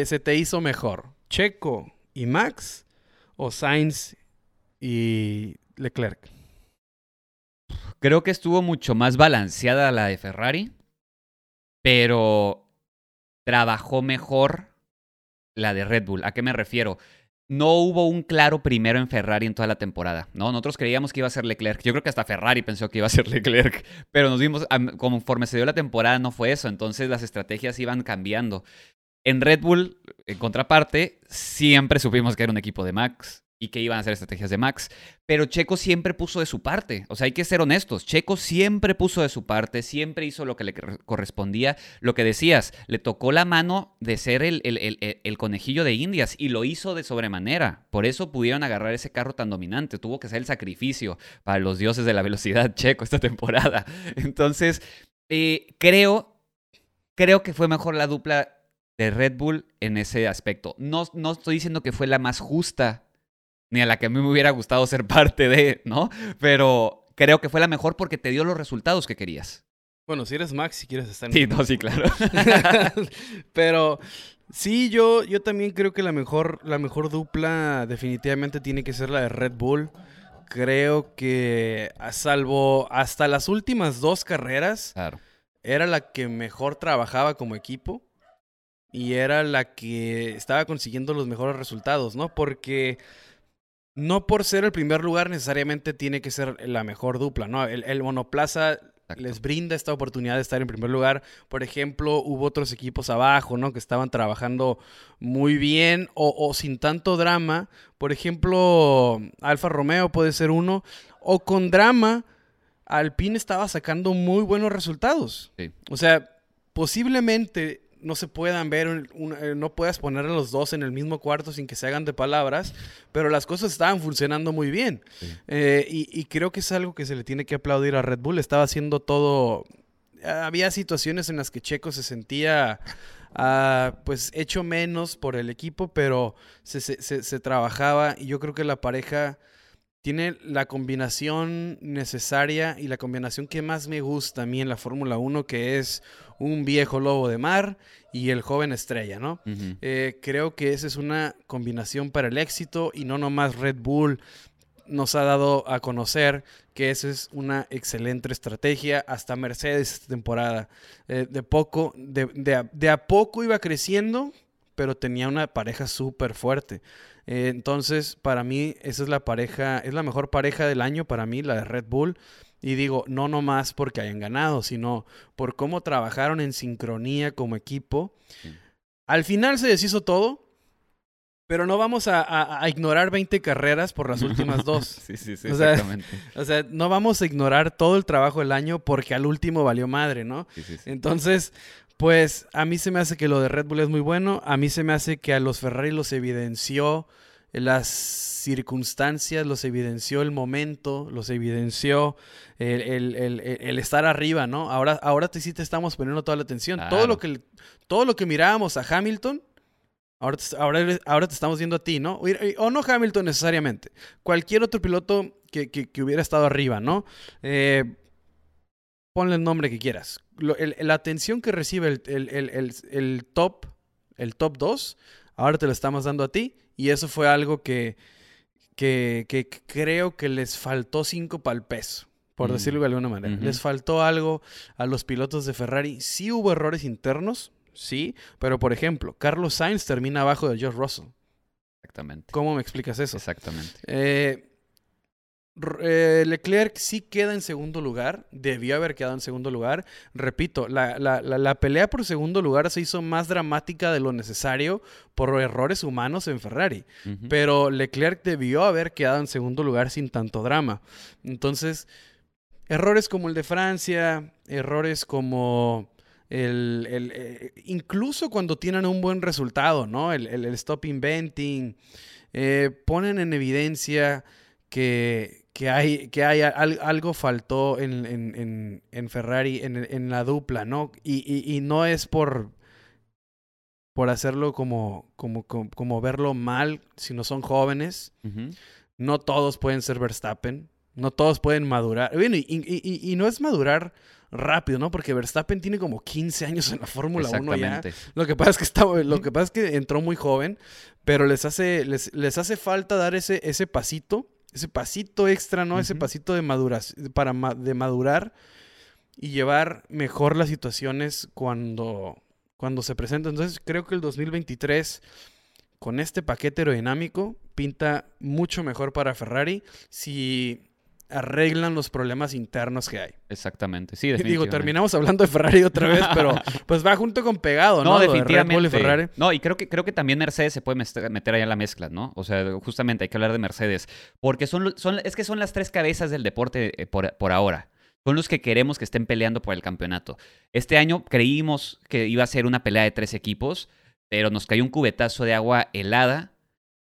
se te hizo mejor? ¿Checo y Max? ¿O Sainz y Leclerc? Creo que estuvo mucho más balanceada la de Ferrari, pero trabajó mejor la de Red Bull. ¿A qué me refiero? No hubo un claro primero en Ferrari en toda la temporada, ¿no? Nosotros creíamos que iba a ser Leclerc. Yo creo que hasta Ferrari pensó que iba a ser (laughs) Leclerc, pero nos vimos, conforme se dio la temporada no fue eso, entonces las estrategias iban cambiando. En Red Bull, en contraparte, siempre supimos que era un equipo de Max y que iban a ser estrategias de Max, pero Checo siempre puso de su parte. O sea, hay que ser honestos. Checo siempre puso de su parte, siempre hizo lo que le cor- correspondía. Lo que decías, le tocó la mano de ser el- el- el conejillo de Indias y lo hizo de sobremanera. Por eso pudieron agarrar ese carro tan dominante. Tuvo que ser el sacrificio para los dioses de la velocidad Checo esta temporada. (laughs) Entonces, eh, creo, creo que fue mejor la dupla de Red Bull en ese aspecto. No, no estoy diciendo que fue la más justa, ni a la que a mí me hubiera gustado ser parte de, ¿no? Pero creo que fue la mejor porque te dio los resultados que querías. Bueno, si eres Max, si quieres estar en Sí, no, sí, claro. (laughs) Pero sí, yo, yo también creo que la mejor, la mejor dupla definitivamente tiene que ser la de Red Bull. Creo que a salvo hasta las últimas dos carreras, Claro. era la que mejor trabajaba como equipo y era la que estaba consiguiendo los mejores resultados, ¿no? Porque no por ser el primer lugar necesariamente tiene que ser la mejor dupla, ¿no? El, el monoplaza Exacto. les brinda esta oportunidad de estar en primer lugar. Por ejemplo, hubo otros equipos abajo, ¿no? Que estaban trabajando muy bien o, o sin tanto drama. Por ejemplo, Alfa Romeo puede ser uno. O con drama, Alpine estaba sacando muy buenos resultados. Sí. O sea, posiblemente no se puedan ver, un- un- eh, no puedas poner a los dos en el mismo cuarto sin que se hagan de palabras, pero las cosas estaban funcionando muy bien. Sí. Eh, y, y creo que es algo que se le tiene que aplaudir a Red Bull. Estaba haciendo todo. Había situaciones en las que Checo se sentía ah, pues hecho menos por el equipo, pero se, se- se- se trabajaba y yo creo que la pareja tiene la combinación necesaria y la combinación que más me gusta a mí en la Fórmula 1, que es un viejo lobo de mar y el joven estrella, ¿no? Eh, creo que esa es una combinación para el éxito y no nomás Red Bull nos ha dado a conocer que esa es una excelente estrategia. Hasta Mercedes esta temporada. Eh, de poco, de, de a, de a poco iba creciendo, pero tenía una pareja súper fuerte. Eh, entonces, para mí, esa es la pareja, es la mejor pareja del año para mí, la de Red Bull. Y digo, no nomás porque hayan ganado, sino por cómo trabajaron en sincronía como equipo. Sí. Al final se deshizo todo, pero no vamos a, a- a ignorar 20 carreras por las últimas dos. (laughs) Sí, sí, sí, O sea, exactamente. (laughs) O sea, no vamos a ignorar todo el trabajo del año porque al último valió madre, ¿no? Sí, sí, sí. Entonces, pues a mí se me hace que lo de Red Bull es muy bueno. A mí se me hace que a los Ferrari los evidenció las circunstancias, los evidenció el momento, los evidenció el, el- el- estar arriba, ¿no? Ahora, ahora te, sí te estamos poniendo toda la atención. Todo, lo que, todo lo que mirábamos a Hamilton, ahora te, ahora, ahora te estamos viendo a ti, ¿no? O, no Hamilton necesariamente. Cualquier otro piloto que, que- que hubiera estado arriba, ¿no? Eh, ponle el nombre que quieras. Lo- la atención que recibe el, el- el- el- el top, el top 2, ahora te lo estamos dando a ti. Y eso fue algo que, que, que creo que les faltó 5 para el peso, por Mm. decirlo de alguna manera. Les faltó algo a los pilotos de Ferrari. Sí hubo errores internos, sí, pero por ejemplo, Carlos Sainz termina abajo de George Russell. Exactamente. ¿Cómo me explicas eso? Exactamente. Eh, eh, Leclerc sí queda en segundo lugar, debió haber quedado en segundo lugar. Repito, la, la- la- la pelea por segundo lugar se hizo más dramática de lo necesario por errores humanos en Ferrari. Pero Leclerc debió haber quedado en segundo lugar sin tanto drama. Entonces, errores como el de Francia, errores como el, eh, incluso cuando tienen un buen resultado, ¿no? El, stop inventing, eh, ponen en evidencia que, hay, que hay algo faltó en, Ferrari, en, la dupla, ¿no? Y, no es por, por hacerlo como, como, como, verlo mal, sino son jóvenes. No todos pueden ser Verstappen. No todos pueden madurar. Bueno, y, no es madurar rápido, ¿no? Porque Verstappen tiene como 15 años en la Fórmula 1 ya. Lo que pasa es que está, lo que pasa es que entró muy joven, pero les hace, les, les hace falta dar ese, ese pasito, ese pasito extra, ¿no? Ese pasito de maduración, para de madurar y llevar mejor las situaciones cuando, cuando se presentan. Entonces creo que el 2023 con este paquete aerodinámico pinta mucho mejor para Ferrari si arreglan los problemas internos que hay. Exactamente, sí, definitivamente. Digo, terminamos hablando de Ferrari otra vez, pero (laughs) pues va junto con pegado, ¿no? No, definitivamente. y Ferrari. No, y creo que, creo que también Mercedes se puede meter ahí en la mezcla, ¿no? O sea, justamente hay que hablar de Mercedes, porque son, son es que son las tres cabezas del deporte eh, por, por ahora. Son los que queremos que estén peleando por el campeonato. Este año creímos que iba a ser una pelea de tres equipos, pero nos cayó un cubetazo de agua helada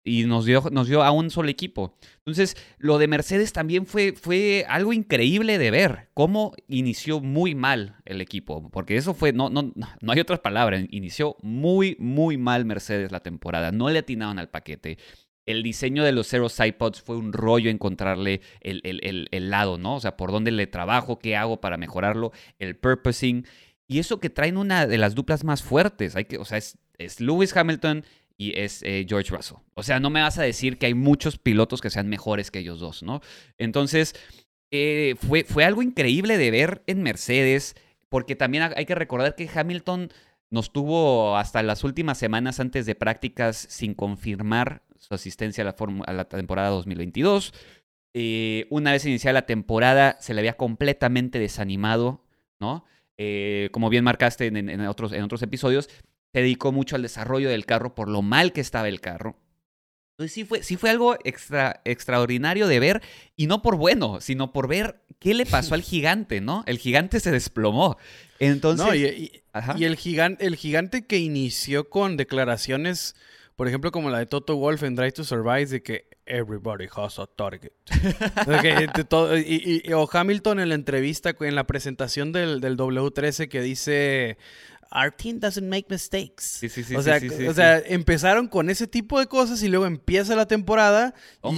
y nos dio, nos dio a un solo equipo. Entonces, lo de Mercedes también fue, fue algo increíble de ver, cómo inició muy mal el equipo, porque eso fue, no, no, no hay otras palabras, inició muy, muy mal Mercedes la temporada, no le atinaron al paquete. El diseño de los Zero Sidepods fue un rollo encontrarle el, el, el, lado, ¿no? O sea, por dónde le trabajo, qué hago para mejorarlo, el purposing. Y eso que traen una de las duplas más fuertes. Hay que, o sea, es Lewis Hamilton y es eh, George Russell. O sea, no me vas a decir que hay muchos pilotos que sean mejores que ellos dos, ¿no? Entonces, eh, fue, fue algo increíble de ver en Mercedes, porque también hay que recordar que Hamilton nos tuvo hasta las últimas semanas antes de prácticas sin confirmar su asistencia a la, a la temporada 2022. Eh, una vez iniciada la temporada, se le había completamente desanimado, ¿no? como bien marcaste en, otros, en otros episodios, se dedicó mucho al desarrollo del carro por lo mal que estaba el carro. Entonces sí fue, sí fue algo extra, extraordinario de ver, y no por bueno, sino por ver qué le pasó al (laughs) gigante, ¿no? El gigante se desplomó. Entonces. y, el, gigante, el gigante que inició con declaraciones, por ejemplo, como la de Toto Wolf en Drive to Survive, de que everybody has a target. (laughs) y, o Hamilton en la entrevista, en la presentación del, del W13 que dice our team doesn't make mistakes. Sí, sí, sí. O sea, o sea empezaron con ese tipo de cosas y luego empieza la temporada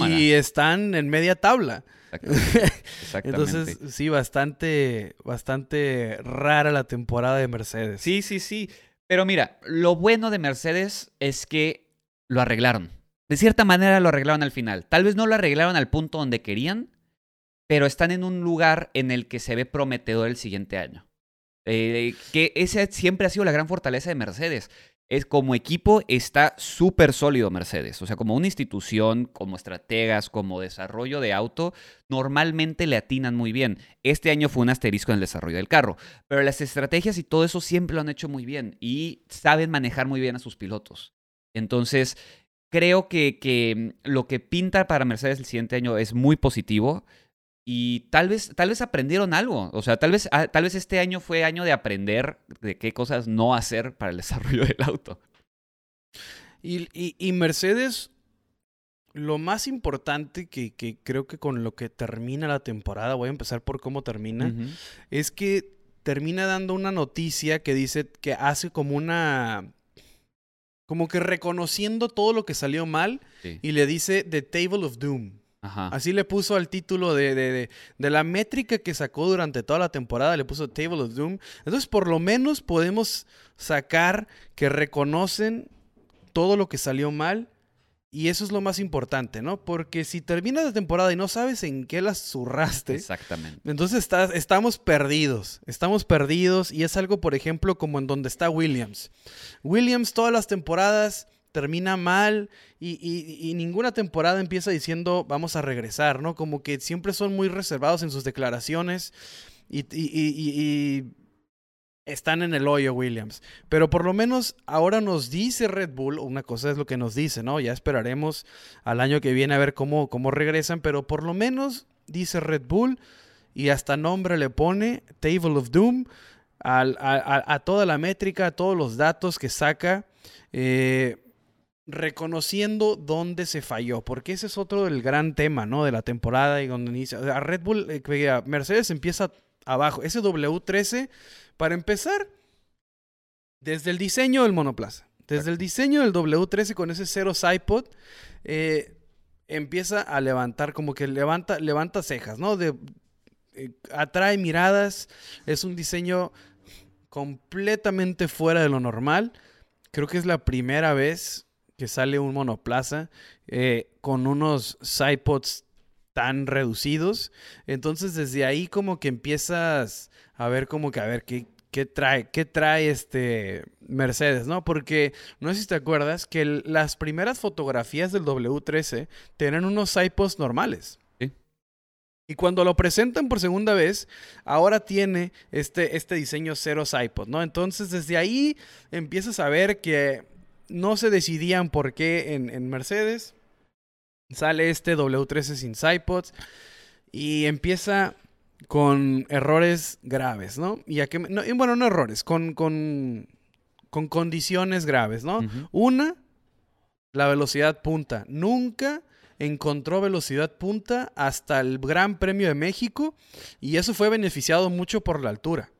y están en media tabla. Exactamente. (laughs) Entonces, sí, bastante, bastante rara la temporada de Mercedes. Sí, sí, sí. Pero mira, lo bueno de Mercedes es que lo arreglaron. De cierta manera lo arreglaron al final. Tal vez no lo arreglaron al punto donde querían, pero están en un lugar en el que se ve prometedor el siguiente año. Eh, que esa siempre ha sido la gran fortaleza de Mercedes. Es como equipo está súper sólido Mercedes. O sea, como una institución, como estrategas, como desarrollo de auto, normalmente le atinan muy bien. Este año fue un asterisco en el desarrollo del carro. Pero las estrategias y todo eso siempre lo han hecho muy bien. Y saben manejar muy bien a sus pilotos. Entonces, creo que, que lo que pinta para Mercedes el siguiente año es muy positivo. Y tal vez, tal vez aprendieron algo. O sea, tal vez, ah, tal vez este año fue año de aprender de qué cosas no hacer para el (laughs) desarrollo del auto. Y, y, Mercedes, lo más importante que, que, creo que con lo que termina la temporada, voy a empezar por cómo termina, es que termina dando una noticia que dice que hace como una como que reconociendo todo lo que salió mal y le dice The Table of Doom. Así le puso al título de, de, de, la métrica que sacó durante toda la temporada, le puso Table of Doom. Entonces, por lo menos podemos sacar que reconocen todo lo que salió mal. Y eso es lo más importante, ¿no? Porque si terminas la temporada y no sabes en qué las zurraste. Exactamente. Entonces estamos perdidos. Estamos perdidos. Y es algo, por ejemplo, como en donde está Williams. Williams todas las temporadas termina mal y, ninguna temporada empieza diciendo vamos a regresar, ¿no? Como que siempre son muy reservados en sus declaraciones y, están en el hoyo Williams. Pero por lo menos ahora nos dice Red Bull, una cosa es lo que nos dice, ¿no? Ya esperaremos al año que viene a ver cómo, cómo regresan, pero por lo menos dice Red Bull y hasta nombre le pone Table of Doom a, toda la métrica, a todos los datos que saca, eh, reconociendo dónde se falló, porque ese es otro del gran tema, ¿no? De la temporada y donde inicia. A Red Bull, eh, Mercedes empieza abajo. Ese W13, para empezar, desde el diseño del monoplaza, desde el diseño del W13 con ese cero iPod, eh, empieza a levantar, como que levanta, levanta cejas, ¿no? De, atrae miradas, es un diseño completamente fuera de lo normal. Creo que es la primera vez que sale un monoplaza eh, con unos sidepods tan reducidos. Entonces desde ahí como que empiezas a ver como que a ver qué, qué trae, qué trae este Mercedes, ¿no? Porque no sé si te acuerdas que las primeras fotografías del W13 tenían unos sidepods normales. Y cuando lo presentan por segunda vez, ahora tiene este, este diseño cero iPod, ¿no? Entonces desde ahí empiezas a ver que no se decidían por qué en, Mercedes. Sale este W13 sin iPods y empieza con errores graves, ¿no? Y, a que, no, bueno, no errores, con, con, con condiciones graves, ¿no? Una, la velocidad punta. Nunca encontró velocidad punta hasta el Gran Premio de México y eso fue beneficiado mucho por la altura.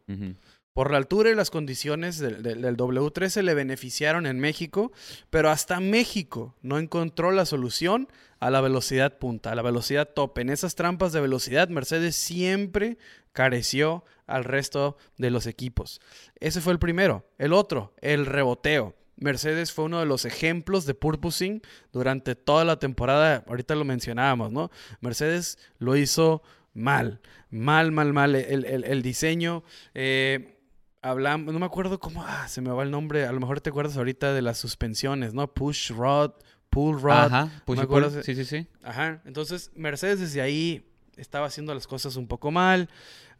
Por la altura y las condiciones del, W13 le beneficiaron en México, pero hasta México no encontró la solución a la velocidad punta, a la velocidad top. En esas trampas de velocidad, Mercedes siempre careció al resto de los equipos. Ese fue el primero. El otro, el reboteo. Mercedes fue uno de los ejemplos de purposing durante toda la temporada. Ahorita lo mencionábamos, ¿no? Mercedes lo hizo mal, mal, mal, mal. El, diseño. Eh, hablamos, no me acuerdo cómo, ah, se me va el nombre. A lo mejor te acuerdas ahorita de las suspensiones, ¿no? Push rod, pull rod. Ajá, push pull. Sí, sí, sí. Ajá. Entonces, Mercedes desde ahí estaba haciendo las cosas un poco mal.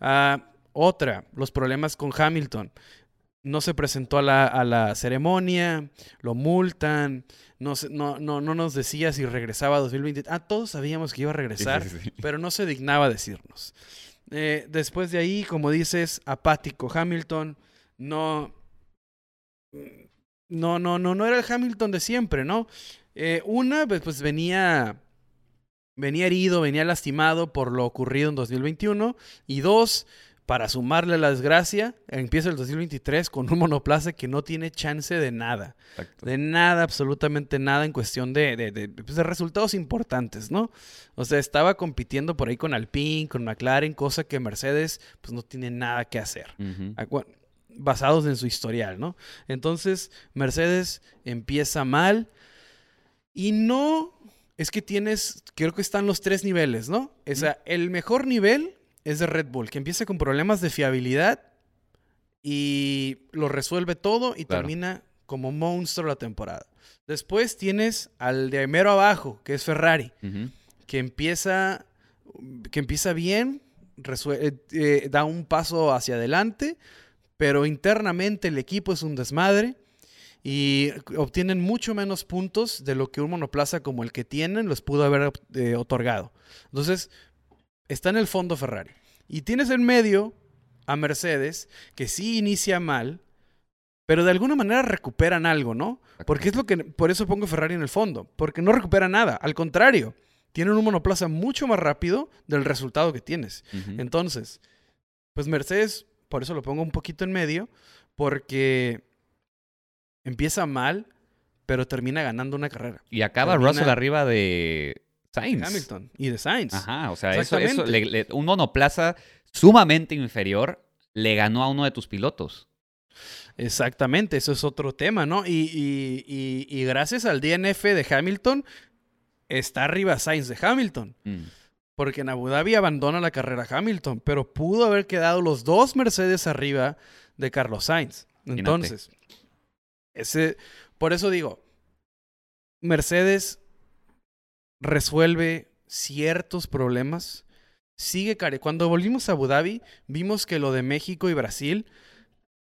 Ah, otra, los problemas con Hamilton no se presentó a la, ceremonia, lo multan, no, no, no, nos decía si regresaba a 2020. Ah, todos sabíamos que iba a regresar, (laughs) pero no se dignaba decirnos. Eh, después de ahí, como dices, apático Hamilton, no, no, no, no, no era el Hamilton de siempre, ¿no? Eh, una, pues, pues venía, venía herido, venía lastimado por lo ocurrido en 2021, y dos, para sumarle la desgracia, empieza el 2023 con un monoplaza que no tiene chance de nada. De nada, absolutamente nada en cuestión de, pues, de, resultados importantes, ¿no? O sea, estaba compitiendo por ahí con Alpine, con McLaren, cosa que Mercedes pues no tiene nada que hacer. Basados en su historial, ¿no? Entonces, Mercedes empieza mal y no... Es que tienes, creo que están los tres niveles, ¿no? O sea, el mejor nivel es de Red Bull, que empieza con problemas de fiabilidad y lo resuelve todo y termina como monstruo la temporada. Después tienes al de mero abajo, que es Ferrari, que empieza que empieza bien, eh, eh, da un paso hacia adelante, pero internamente el equipo es un desmadre y obtienen mucho menos puntos de lo que un monoplaza como el que tienen los pudo haber eh, otorgado. Entonces, está en el fondo Ferrari. Y tienes en medio a Mercedes, que sí inicia mal, pero de alguna manera recuperan algo, ¿no? Porque es lo que, por eso pongo Ferrari en el fondo, porque no recupera nada, al contrario, tienen un monoplaza mucho más rápido del resultado que tienes. Entonces, pues Mercedes, por eso lo pongo un poquito en medio, porque empieza mal, pero termina ganando una carrera. Y acaba Russell arriba de Sainz. Hamilton y de Sainz. Ajá, o sea, eso, un monoplaza sumamente inferior le ganó a uno de tus pilotos. Exactamente, eso es otro tema, ¿no? Y, gracias al DNF de Hamilton, está arriba Sainz de Hamilton. Mm. Porque en Abu Dhabi abandona la carrera Hamilton, pero pudo haber quedado los dos Mercedes arriba de Carlos Sainz. Entonces, ese, por eso digo, Mercedes resuelve ciertos problemas. Sigue care. Cuando volvimos a Abu Dhabi, vimos que lo de México y Brasil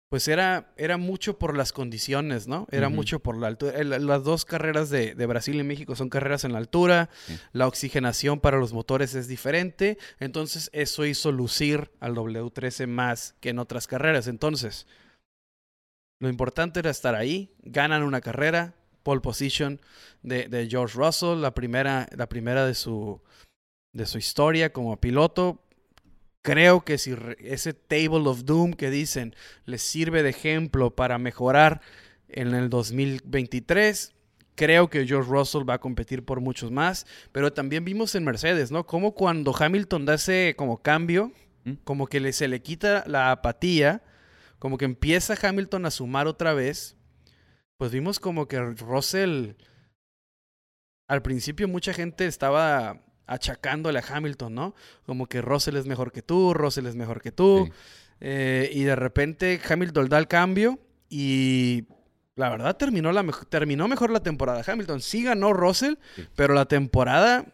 pues era, era mucho por las condiciones, ¿no? Era mucho por la altura. las dos carreras de, Brasil y México son carreras en la altura, la oxigenación para los motores es diferente, entonces eso hizo lucir al W13 más que en otras carreras. Entonces, lo importante era estar ahí, ganan una carrera, pole position de, de George Russell, la primera, la primera de, su, de su historia como piloto, Creo que si ese Table of Doom que dicen les sirve de ejemplo para mejorar en el 2023, creo que George Russell va a competir por muchos más, pero también vimos en Mercedes, ¿no? Como cuando Hamilton da ese como cambio, ¿Mm? como que le, se le quita la apatía, como que empieza Hamilton a sumar otra vez, pues vimos como que Russell, al principio mucha gente estaba achacándole a Hamilton, ¿no? Como que Russell es mejor que tú, Russell es mejor que tú. Eh, y de repente Hamilton da el cambio y la verdad terminó, la terminó mejor la temporada. Hamilton sí ganó Russell, pero la temporada,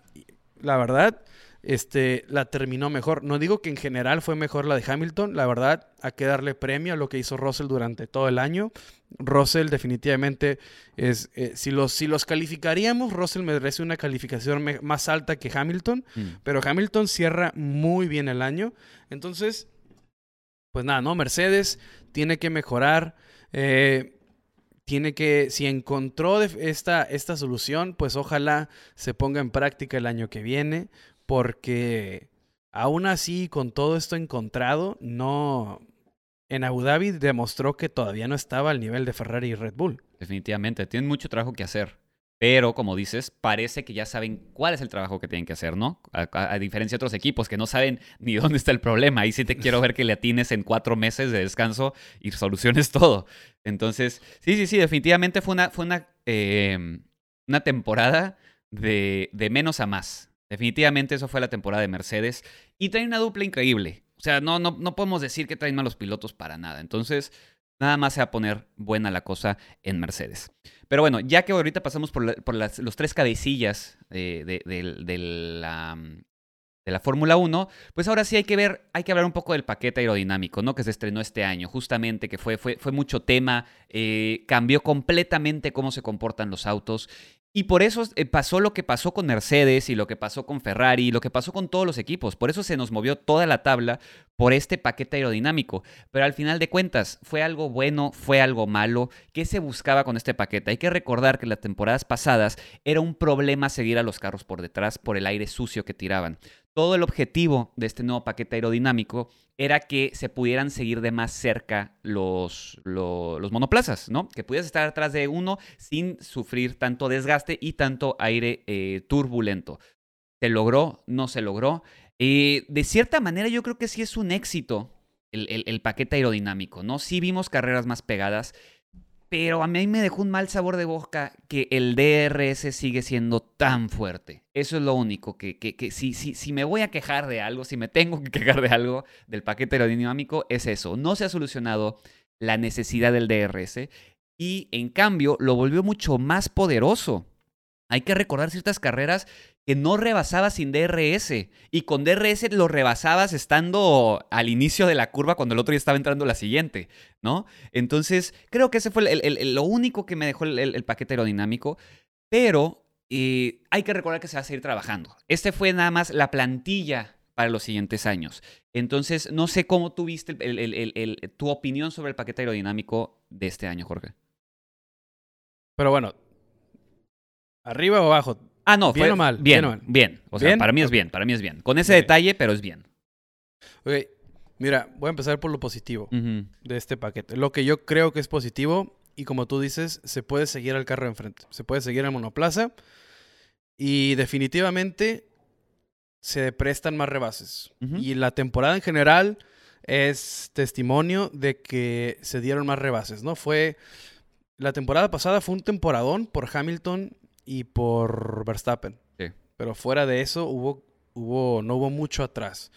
la verdad, este, la terminó mejor. No digo que en general fue mejor la de Hamilton, la verdad, hay que darle premio a lo que hizo Russell durante todo el año. Russell definitivamente es, eh, si, los, si los calificaríamos, Russell merece una calificación más alta que Hamilton, mm. pero Hamilton cierra muy bien el año. Entonces, pues nada, ¿no? Mercedes tiene que mejorar. Eh, tiene que, si encontró esta, esta solución, pues ojalá se ponga en práctica el año que viene, porque aún así, con todo esto encontrado, no... En Abu Dhabi demostró que todavía no estaba al nivel de Ferrari y Red Bull. Definitivamente, tienen mucho trabajo que hacer. Pero, como dices, parece que ya saben cuál es el trabajo que tienen que hacer, ¿no? A, diferencia de otros equipos que no saben ni (laughs) dónde está el problema. Ahí sí te quiero ver que le atines en cuatro meses de descanso y soluciones (laughs) todo. Entonces, sí, sí, sí, definitivamente fue una, fue una, eh, una temporada de, de menos a más. Definitivamente eso fue la temporada de Mercedes. Y trae una dupla increíble. O sea, no, no, no podemos decir que traen malos pilotos para nada. Entonces, nada más se va a poner buena la cosa en Mercedes. Pero bueno, ya que ahorita pasamos por, las, los tres cabecillas de, de, la, de la Fórmula 1, pues ahora sí hay que ver, hay que hablar un poco del paquete aerodinámico, ¿no? Que se estrenó este año, justamente, que fue, fue, fue mucho tema, eh, cambió completamente cómo se comportan los autos. Y por eso eh, pasó lo que pasó con Mercedes y lo que pasó con Ferrari y lo que pasó con todos los equipos. Por eso se nos movió toda la tabla por este paquete aerodinámico. Pero al final de cuentas, ¿fue algo bueno? ¿Fue algo malo? ¿Qué se buscaba con este paquete? Hay que recordar que las temporadas pasadas era un problema seguir a los carros por detrás por el aire sucio que tiraban. Todo el objetivo de este nuevo paquete aerodinámico era que se pudieran seguir de más cerca los, monoplazas, ¿no? Que pudieras estar atrás de uno sin sufrir tanto desgaste y tanto aire eh, turbulento. ¿Se logró? ¿No se logró? Eh, de cierta manera yo creo que sí es un éxito el, paquete aerodinámico, ¿no? Sí vimos carreras más pegadas, pero a mí me dejó un mal sabor de boca que el DRS sigue siendo tan fuerte. Eso es lo único, que, que, si, si, si, me voy a quejar de algo, si me tengo que quejar de algo del paquete aerodinámico, es eso. No se ha solucionado la necesidad del DRS y en cambio lo volvió mucho más poderoso. Hay que recordar ciertas carreras que no rebasabas sin DRS. Y con DRS lo rebasabas estando al inicio de la curva cuando el otro ya estaba entrando la siguiente, ¿no? Entonces, creo que ese fue lo único que me dejó el, paquete aerodinámico. Pero eh, hay que recordar que se va a seguir trabajando. Este fue nada más la plantilla para los siguientes años. Entonces, no sé cómo tuviste tu opinión sobre el paquete aerodinámico de este año, Jorge. Pero bueno, ¿arriba o abajo? Ah, no, ¿Bien fue o mal? Bien, bien. O sea, para mí es bien, para mí es bien. Con ese detalle, pero es bien. Ok, mira, voy a empezar por lo positivo de este paquete. Lo que yo creo que es positivo, y como tú dices, se puede seguir al carro enfrente. Se puede seguir al monoplaza. Y definitivamente se prestan más rebases. Y la temporada en general es testimonio de que se dieron más rebases, ¿no? Fue. La temporada pasada fue un temporadón por Hamilton y por Verstappen. Pero fuera de eso, hubo, hubo, no hubo mucho atrás.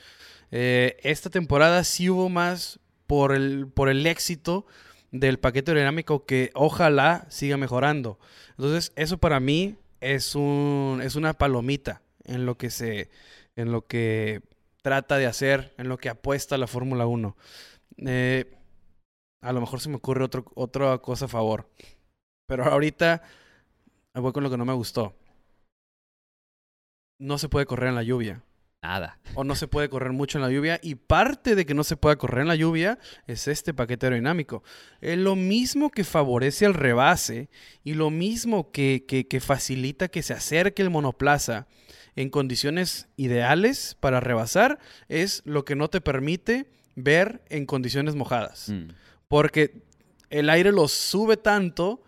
Eh, esta temporada sí hubo más por el, por el éxito del paquete aerodinámico que ojalá siga mejorando. Entonces, eso para mí es, un, es una palomita en lo que se en lo que trata de hacer, en lo que apuesta la Fórmula 1. Eh, a lo mejor se me ocurre otro, otra cosa a favor. Pero ahorita voy con lo que no me gustó. No se puede correr en la lluvia. Nada. O no se puede correr mucho en la lluvia. Y parte de que no se pueda correr en la lluvia es este paquete aerodinámico. Es lo mismo que favorece el rebase y lo mismo que, que, que facilita que se acerque el monoplaza en condiciones ideales para rebasar es lo que no te permite ver en condiciones mojadas. Mm. Porque el aire lo sube tanto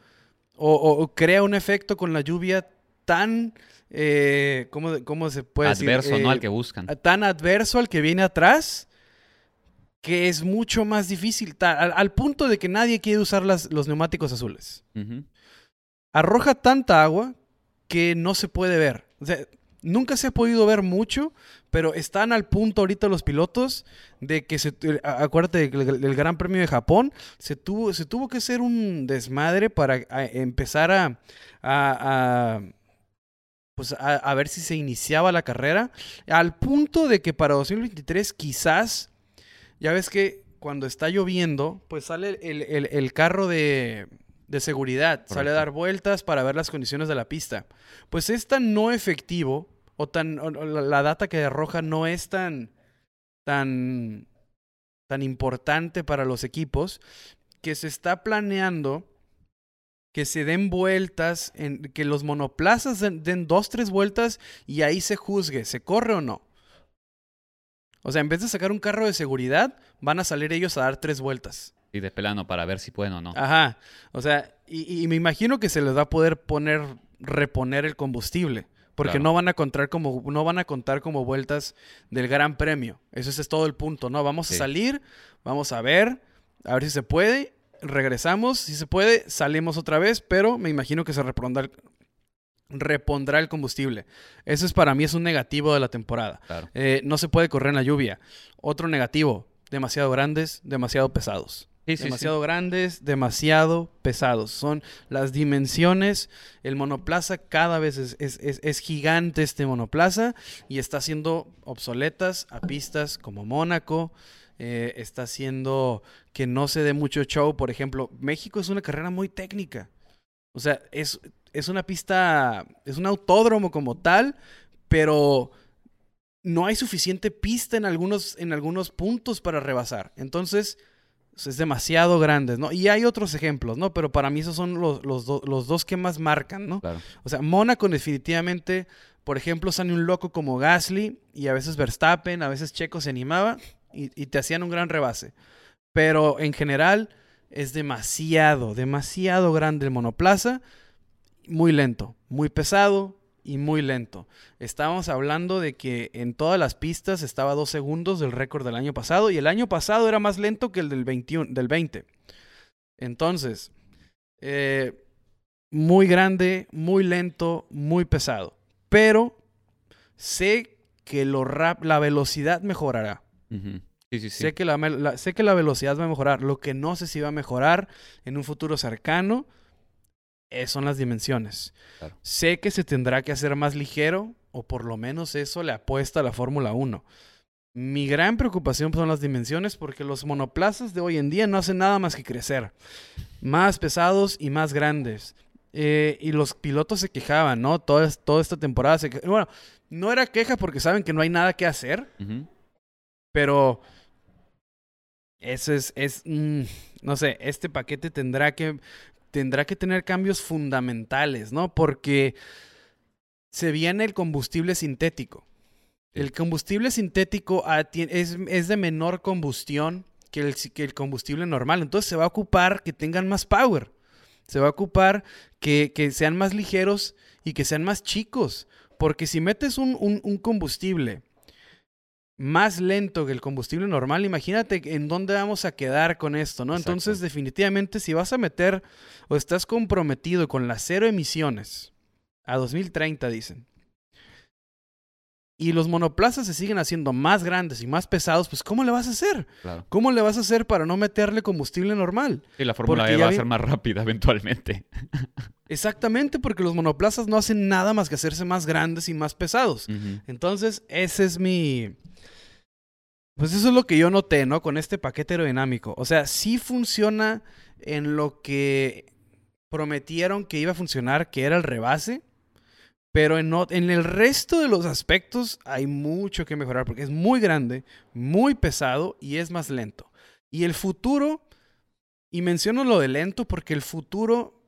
o, o crea un efecto con la lluvia tan... Eh, ¿cómo, ¿cómo, se puede Adverso, decir? ¿no? Eh, Al que buscan. Tan adverso al que viene atrás que es mucho más difícil, al, al punto de que nadie quiere usar las- los neumáticos azules. Arroja tanta agua que no se puede ver. O sea, nunca se ha podido ver mucho, pero están al punto ahorita los pilotos de que se... a- Acuérdate del, Gran Premio de Japón, se tuvo, se tuvo que hacer un desmadre para a- empezar a... a- a, pues a, ver si se iniciaba la carrera, al punto de que para 2023 quizás, ya ves que cuando está lloviendo, pues sale el, el- el carro de, de seguridad, sale a dar vueltas para ver las condiciones de la pista. Pues es tan no efectivo, o tan o- la, la data que arroja no es tan, tan, tan importante para los equipos, que se está planeando que se den vueltas, en, que los monoplazas den, den dos, tres vueltas y ahí se juzgue, ¿se corre o no? O sea, en vez de sacar un carro de seguridad, van a salir ellos a dar tres vueltas. Y de plano para ver si pueden o no. Ajá. O sea, y, y me imagino que se les va a poder poner, reponer el combustible. Porque Claro. no van a contar como, no van a contar como vueltas del gran premio. Eso ese es todo el punto, ¿no? Vamos a salir, vamos a ver, a ver si se puede, regresamos, si se puede, salimos otra vez, pero me imagino que se repondrá el, repondrá el combustible. Eso es para mí es un negativo de la temporada. Claro. Eh, no se puede correr en la lluvia. Otro negativo, demasiado grandes, demasiado pesados. Demasiado grandes, demasiado pesados. Son las dimensiones. El monoplaza cada vez es, es- es- gigante este monoplaza y está haciendo obsoletas a pistas como Mónaco. eh, está haciendo que no se dé mucho show. Por ejemplo, México es una carrera muy técnica. O sea, es, es una pista, es un autódromo como tal, pero no hay suficiente pista en algunos, en algunos puntos para rebasar. Entonces, es demasiado grande, ¿no? Y hay otros ejemplos, ¿no? Pero para mí esos son los, los, do- los dos que más marcan, ¿no? Claro. O sea, Mónaco definitivamente, por ejemplo, sale un loco como Gasly y a veces Verstappen, a veces Checo se animaba y, y te hacían un gran rebase. Pero en general es demasiado, demasiado grande el monoplaza, muy lento, muy pesado y muy lento. Estábamos hablando de que en todas las pistas estaba dos segundos del récord del año pasado y el año pasado era más lento que el del, 21, del 20. Entonces, eh, muy grande, muy lento, muy pesado. Pero sé que lo rap- la velocidad mejorará. Sí, sí, sí. Sé, que la, la- sé que la velocidad va a mejorar. Lo que no sé si va a mejorar en un futuro cercano son las dimensiones. Claro. Sé que se tendrá que hacer más ligero, o por lo menos eso le apuesta a la Fórmula 1. Mi gran preocupación son las dimensiones porque los monoplazas de hoy en día no hacen nada más que crecer. Más pesados y más grandes. Eh, y los pilotos se quejaban, ¿no? Toda, toda esta temporada se que- Bueno, no era queja porque saben que no hay nada que hacer. Pero eso es, es mm, no sé, este paquete tendrá que, tendrá que tener cambios fundamentales, ¿no? Porque se viene el combustible sintético. El combustible sintético ah, es, de menor combustión que el, si- que el combustible normal. Entonces se va a ocupar que tengan más power. Se va a ocupar que, que sean más ligeros y que sean más chicos. Porque si metes un, un- un combustible más lento que el combustible normal, imagínate en dónde vamos a quedar con esto, ¿no? Exacto. Entonces, definitivamente, si vas a meter o estás comprometido con las cero emisiones a 2030, dicen, y los monoplazas se siguen haciendo más grandes y más pesados, pues ¿cómo le vas a hacer? Claro. ¿Cómo le vas a hacer para no meterle combustible normal? Sí, la Fórmula Porque E va a vi- ser más rápida eventualmente. (laughs) Exactamente, porque los monoplazas no hacen nada más que hacerse más grandes y más pesados. Entonces, ese es mi. Pues eso es lo que yo noté, ¿no? Con este paquete aerodinámico. O sea, sí funciona en lo que prometieron que iba a funcionar, que era el rebase. Pero en, el resto de los aspectos hay mucho que mejorar porque es muy grande, muy pesado y es más lento. Y el futuro, y menciono lo de lento porque el futuro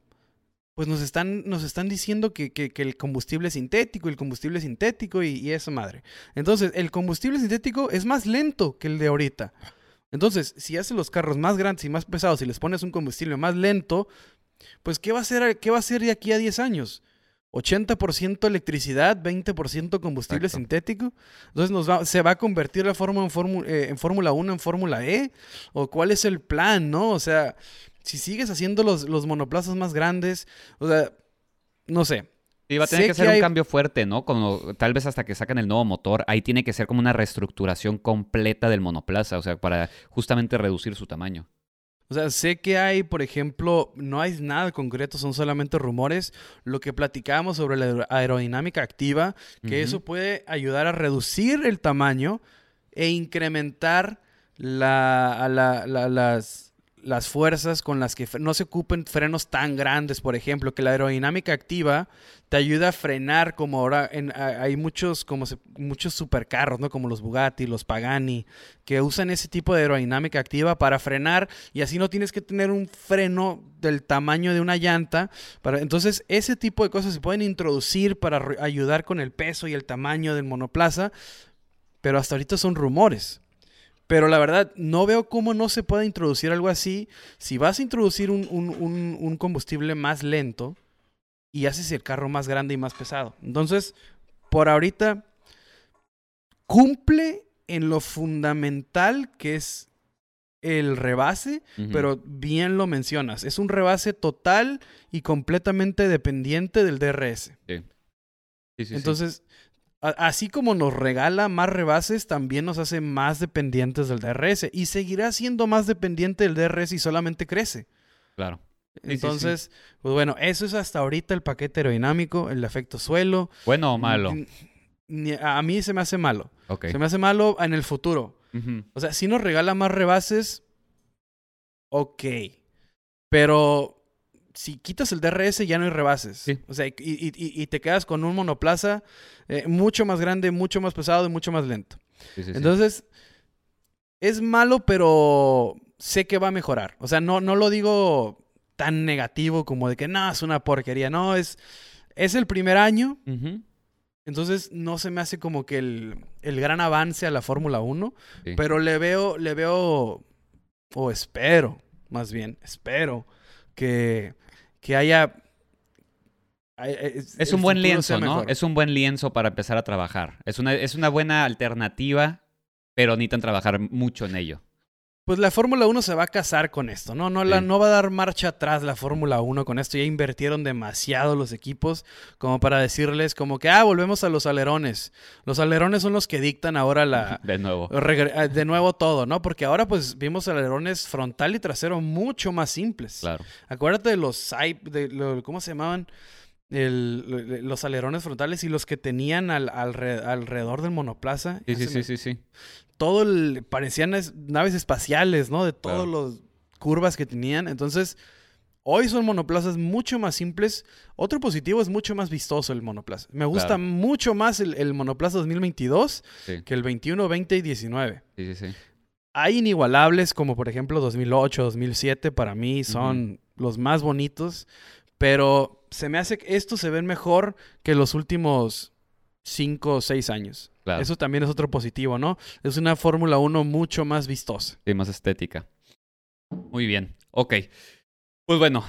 pues nos están, nos están diciendo que, el combustible sintético, el combustible sintético y, y eso madre. Entonces, el combustible sintético es más lento que el de ahorita. Entonces, si haces los carros más grandes y más pesados y les pones un combustible más lento, pues ¿qué va a ser, qué va a ser de aquí a 10 años? 80% electricidad, 20% combustible sintético. Entonces nos se va a convertir la Fórmula en, eh, en Fórmula 1 en Fórmula E. ¿O cuál es el plan, no? O sea, si sigues haciendo los, los monoplazas más grandes, o sea, no sé. Sí, va a tener que ser un cambio fuerte, ¿no? Como, tal vez hasta que sacan el nuevo motor, ahí tiene que ser como una reestructuración completa del monoplaza, o sea, para justamente reducir su tamaño. O sea, sé que hay, por ejemplo, no hay nada concreto, son solamente rumores. Lo que platicábamos sobre la aerodinámica activa, que eso puede ayudar a reducir el tamaño e incrementar la, las las fuerzas con las que no se ocupen frenos tan grandes, por ejemplo, que la aerodinámica activa te ayuda a frenar como ahora hay muchos como muchos supercarros, ¿no? Como los Bugatti, los Pagani, que usan ese tipo de aerodinámica activa para frenar y así no tienes que tener un freno del tamaño de una llanta. Para, entonces, ese tipo de cosas se pueden introducir para ayudar con el peso y el tamaño del monoplaza, pero hasta ahorita son rumores. Pero la verdad, no veo cómo no se puede introducir algo así. Si vas a introducir un, combustible más lento y haces el carro más grande y más pesado. Entonces, por ahorita, cumple en lo fundamental que es el rebase, pero bien lo mencionas. Es un rebase total y completamente dependiente del DRS. Sí. Sí, sí, Entonces, Así como nos regala más rebases, también nos hace más dependientes del DRS. Y seguirá siendo más dependiente del DRS y solamente crece. Claro. Entonces, pues bueno, eso es hasta ahorita el paquete aerodinámico, el efecto suelo. ¿Bueno o malo? A mí se me hace malo. Se me hace malo en el futuro. O sea, si nos regala más rebases, ok. Pero si quitas el DRS ya no hay rebases. O sea, y, te quedas con un monoplaza eh, mucho más grande, mucho más pesado y mucho más lento. Entonces, es malo, pero sé que va a mejorar. O sea, no, no lo digo tan negativo como de que no, es una porquería. No, es, es el primer año. Entonces no se me hace como que el, el gran avance a la Fórmula 1. Pero le veo, le veo, o espero, más bien, espero que, que haya... Es un buen lienzo, ¿no? Es un buen lienzo para empezar a trabajar. Es una, es una buena alternativa, pero necesitan trabajar mucho en ello pues la Fórmula 1 se va a casar con esto, ¿no? No, la, no va a dar marcha atrás la Fórmula 1 con esto. Ya invirtieron demasiado los equipos como para decirles como que, ah, volvemos a los alerones. Los alerones son los que dictan ahora la... (laughs) De nuevo. Eh, de nuevo todo, ¿no? Porque ahora pues vimos alerones frontal y trasero mucho más simples. Claro. Acuérdate de los... De, ¿Cómo se llamaban? los alerones frontales y los que tenían al, alrededor del monoplaza. Sí, sí, sí, sí, sí todo el, parecían naves espaciales, ¿no? De todas las curvas que tenían. Entonces, hoy son monoplazas mucho más simples. Otro positivo es mucho más vistoso el monoplaza. Me gusta mucho más el, monoplaza 2022 que el 21, 20 y 19. Sí, sí, sí. Hay inigualables como por ejemplo 2008, 2007, para mí son los más bonitos, pero se me hace que estos se ven mejor que los últimos 5 o 6 años. Eso también es otro positivo, ¿no? Es una Fórmula 1 mucho más vistosa. Sí, más estética. Muy bien. Ok. Pues bueno,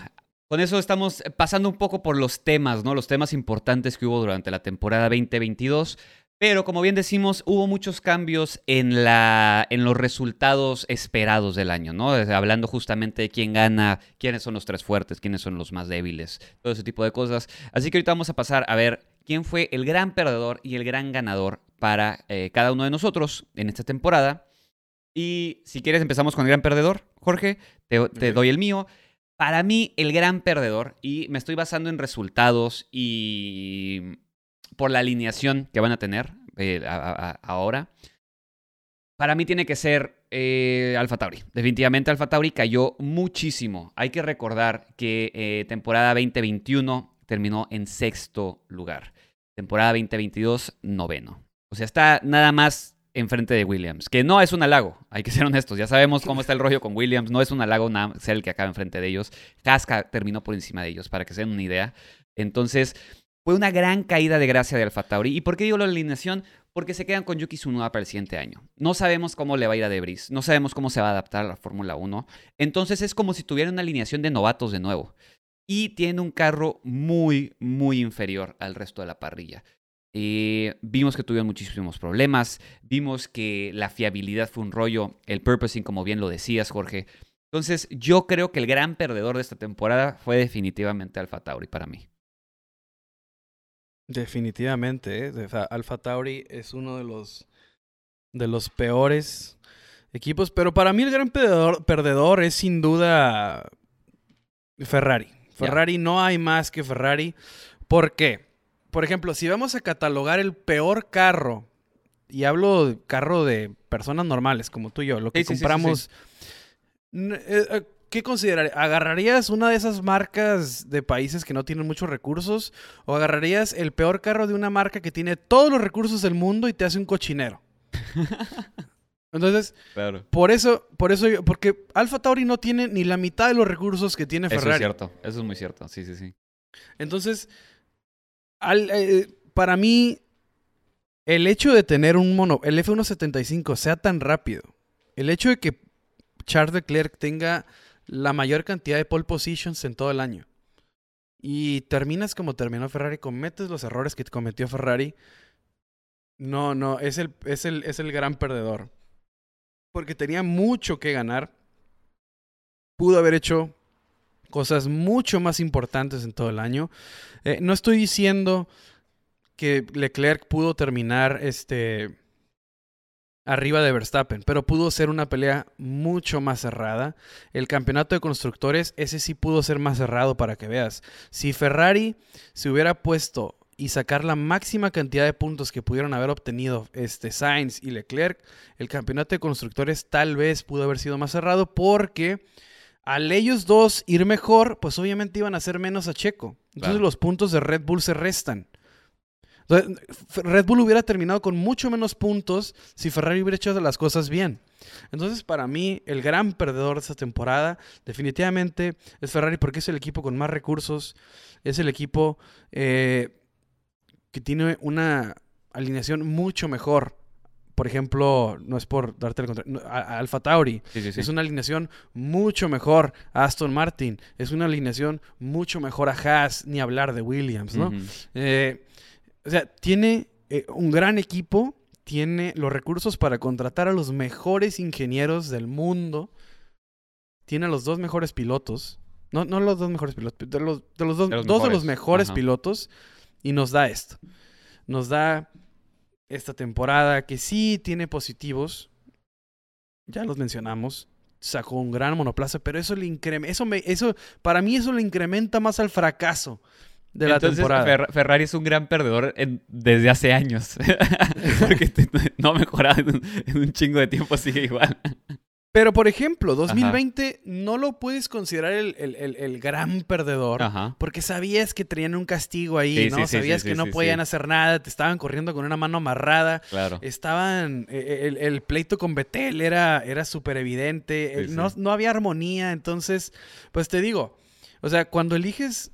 con eso estamos pasando un poco por los temas, ¿no? Los temas importantes que hubo durante la temporada 2022. Pero como bien decimos, hubo muchos cambios en, la, en los resultados esperados del año, ¿no? Hablando justamente de quién gana, quiénes son los tres fuertes, quiénes son los más débiles, todo ese tipo de cosas. Así que ahorita vamos a pasar a ver quién fue el gran perdedor y el gran ganador para eh, cada uno de nosotros en esta temporada. Y si quieres empezamos con el gran perdedor, Jorge, te, doy el mío. Para mí, el gran perdedor, y me estoy basando en resultados y por la alineación que van a tener eh, ahora, Para mí tiene que ser eh, Alfa Tauri. Definitivamente Alfa Tauri cayó muchísimo. Hay que recordar que eh, temporada 2021 terminó en sexto lugar. Temporada 2022, noveno. O sea, está nada más enfrente de Williams, que no es un halago, hay que ser honestos, ya sabemos cómo está el rollo con Williams, no es un halago nada, ser el que acaba enfrente de ellos, Casca terminó por encima de ellos, para que se den una idea. Entonces, fue una gran caída de gracia de Alfa Tauri. ¿Y por qué digo la alineación? porque se quedan con Yuki Tsunoda para el siguiente año. No sabemos cómo le va a ir a Debris, no sabemos cómo se va a adaptar a la Fórmula 1. Entonces es como si tuviera una alineación de novatos de nuevo. Y tiene un carro muy, muy inferior al resto de la parrilla. Eh, vimos que tuvieron muchísimos problemas, vimos que la fiabilidad fue un rollo, el purposing, como bien lo decías, Jorge. Entonces, yo creo que el gran perdedor de esta temporada fue definitivamente Alfa Tauri para mí. Definitivamente, ¿eh? Alfa Tauri es uno de los, de los peores equipos, pero para mí el gran perdedor, perdedor es sin duda Ferrari. Ferrari no hay más que Ferrari. ¿Por qué? Por ejemplo, si vamos a catalogar el peor carro, y hablo de carro de personas normales como tú y yo, lo que compramos... Eh, eh, ¿qué considerarías? ¿Agarrarías una de esas marcas de países que no tienen muchos recursos? ¿O agarrarías el peor carro de una marca que tiene todos los recursos del mundo y te hace un cochinero? (laughs) Entonces, por eso, por eso, porque Alfa Tauri no tiene ni la mitad de los recursos que tiene Ferrari. Eso es cierto, eso es muy cierto, sí, sí, sí. Entonces, eh, para mí, el hecho de tener un mono, el F175 sea tan rápido, el hecho de que Charles Leclerc tenga la mayor cantidad de pole positions en todo el año. Y terminas como terminó Ferrari, cometes los errores que cometió Ferrari. No, no, es el, es el, es el gran perdedor. Porque tenía mucho que ganar. Pudo haber hecho cosas mucho más importantes en todo el año. Eh, no estoy diciendo que Leclerc pudo terminar este arriba de Verstappen, pero pudo ser una pelea mucho más cerrada. El campeonato de constructores, ese sí pudo ser más cerrado para que veas. Si Ferrari se hubiera puesto y sacar la máxima cantidad de puntos que pudieron haber obtenido este Sainz y Leclerc, el campeonato de constructores tal vez pudo haber sido más cerrado porque al ellos dos ir mejor, pues obviamente iban a ser menos a Checo. Entonces los puntos de Red Bull se restan. Red Bull hubiera terminado con mucho menos puntos si Ferrari hubiera hecho las cosas bien. Entonces, para mí, el gran perdedor de esta temporada definitivamente es Ferrari porque es el equipo con más recursos, es el equipo eh, que tiene una alineación mucho mejor. Por ejemplo, no es por darte el contrario, Alfa Tauri. Es una alineación mucho mejor a Aston Martin, es una alineación mucho mejor a Haas, ni hablar de Williams, ¿no? O sea, tiene eh, un gran equipo, tiene los recursos para contratar a los mejores ingenieros del mundo, tiene a los dos mejores pilotos, no, no los dos mejores pilotos, de los, de los dos, de los dos de los mejores. pilotos, y nos da esto. Nos da esta temporada que sí tiene positivos, ya los mencionamos, sacó un gran monoplaza, pero eso le incrementa, eso, me, eso para mí eso le incrementa más al fracaso de la temporada. Ferrari es un gran perdedor desde hace años. (laughs) Porque no ha mejorado en un, chingo de tiempo, sigue igual. Pero, por ejemplo, 2020 no lo puedes considerar el, el, gran perdedor porque sabías que tenían un castigo ahí, ¿no? sabías que no podían hacer nada, te estaban corriendo con una mano amarrada. Claro. Estaban. E, e, el, pleito con Betel era súper evidente. No, no había armonía. Entonces, pues te digo, o sea, cuando eliges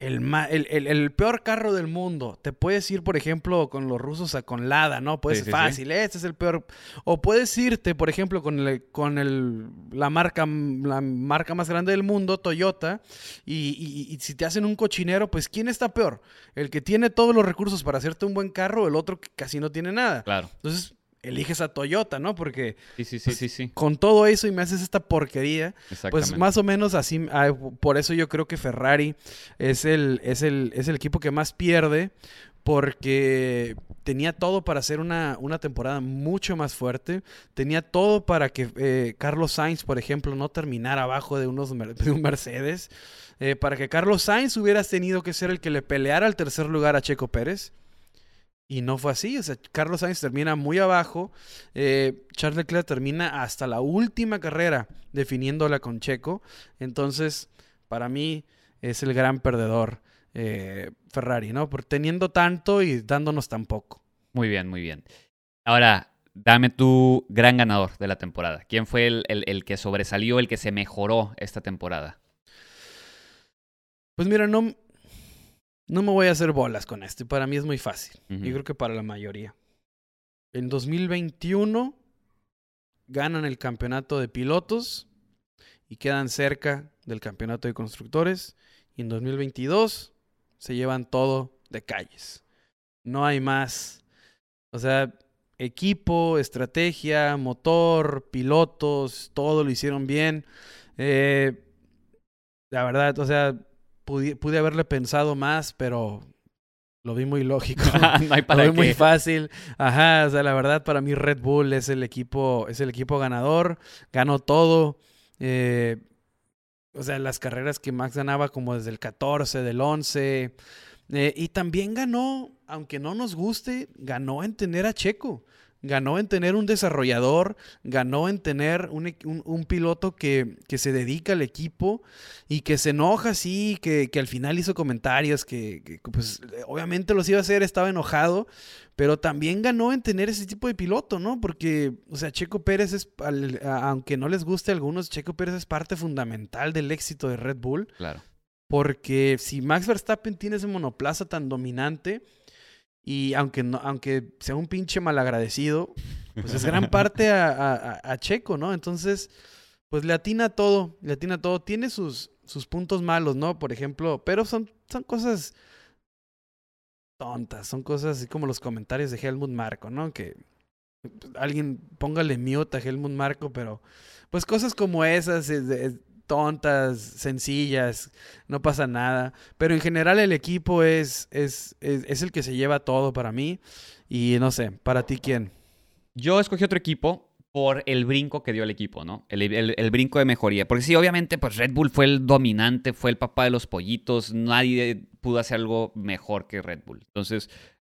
el, el, peor carro del mundo. Te puedes ir, por ejemplo, con los rusos a con Lada, ¿no? Puede ser fácil, este es el peor. O puedes irte, por ejemplo, con, el, con el, la, marca, la marca más grande del mundo, Toyota, y, y, si te hacen un cochinero, pues ¿quién está peor? ¿El que tiene todos los recursos para hacerte un buen carro o el otro que casi no tiene nada? Claro. Entonces, eliges a Toyota, ¿no? Porque sí, sí, pues, sí, sí, con todo eso y me haces esta porquería, pues más o menos así, ah, por eso yo creo que Ferrari es el, es el, es el equipo que más pierde, porque tenía todo para hacer una, una temporada mucho más fuerte, tenía todo para que eh, Carlos Sainz, por ejemplo, no terminara abajo de, unos, de un Mercedes, eh, para que Carlos Sainz hubiera tenido que ser el que le peleara al tercer lugar a Checo Pérez. Y no fue así, o sea, Carlos Sainz termina muy abajo, eh, Charles Leclerc termina hasta la última carrera definiéndola con Checo, entonces para mí es el gran perdedor eh, Ferrari, ¿no? Por teniendo tanto y dándonos tan poco. Muy bien, muy bien. Ahora, dame tu gran ganador de la temporada. ¿Quién fue el, el que sobresalió, el que se mejoró esta temporada? Pues mira, no, no me voy a hacer bolas con esto. Para mí es muy fácil. Y creo que para la mayoría. En 2021 ganan el campeonato de pilotos y quedan cerca del campeonato de constructores. Y en 2022 se llevan todo de calles. No hay más. O sea, equipo, estrategia, motor, pilotos, todo lo hicieron bien. Eh, la verdad, o sea, pude, haberle pensado más, pero lo vi muy lógico. (laughs) no hay para lo vi muy fácil. Ajá, o sea, la verdad para mí Red Bull es el equipo, es el equipo ganador, ganó todo. Eh, o sea, las carreras que Max ganaba como desde el 14, del 11. Eh, y también ganó, aunque no nos guste, ganó en tener a Checo ganó en tener un desarrollador, ganó en tener un, un, piloto que, que, se dedica al equipo y que se enoja, sí, que, que al final hizo comentarios, que, pues obviamente los iba a hacer, estaba enojado, pero también ganó en tener ese tipo de piloto, ¿no? Porque, o sea, Checo Pérez es, aunque no les guste a algunos, Checo Pérez es parte fundamental del éxito de Red Bull. Claro. Porque si Max Verstappen tiene ese monoplaza tan dominante, y aunque, no, aunque sea un pinche malagradecido, pues es gran parte a, Checo, ¿no? Entonces, pues le atina todo, le atina todo. Tiene sus, sus puntos malos, ¿no? Por ejemplo, pero son, son cosas tontas, son cosas así como los comentarios de Helmut Marco, ¿no? Que alguien póngale mute a Helmut Marco, pero pues cosas como esas, tontas, sencillas, no pasa nada. Pero en general el equipo es, es, es, el que se lleva todo para mí. Y no sé, para ti quién. Yo escogí otro equipo por el brinco que dio el equipo, ¿no? El, el, brinco de mejoría. Porque sí, obviamente, pues Red Bull fue el dominante, fue el papá de los pollitos. Nadie pudo hacer algo mejor que Red Bull. Entonces,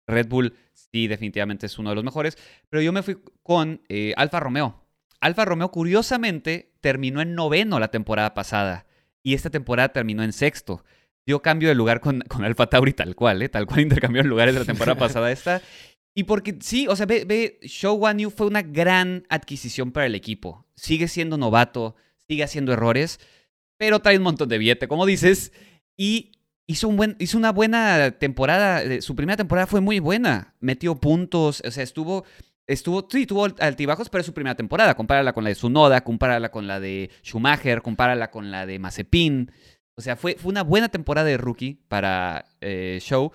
Red Bull sí, definitivamente es uno de los mejores. Pero yo me fui con eh, Alfa Romeo. Alfa Romeo, curiosamente, terminó en noveno la temporada pasada. Y esta temporada terminó en sexto. Dio cambio de lugar con, con Alfa Tauri tal cual, ¿eh? Tal cual intercambiaron lugares de la temporada (laughs) pasada esta. Y porque sí, o sea, ve, ve, Show One Yu fue una gran adquisición para el equipo. Sigue siendo novato, sigue haciendo errores, pero trae un montón de billete, como dices. Y hizo, un buen, hizo una buena temporada. Eh, su primera temporada fue muy buena. Metió puntos, o sea, estuvo estuvo, sí, tuvo altibajos, pero es su primera temporada. Compárala con la de Sunoda, compárala con la de Schumacher, compárala con la de Mazepin. O sea, fue, fue una buena temporada de rookie para eh, Show.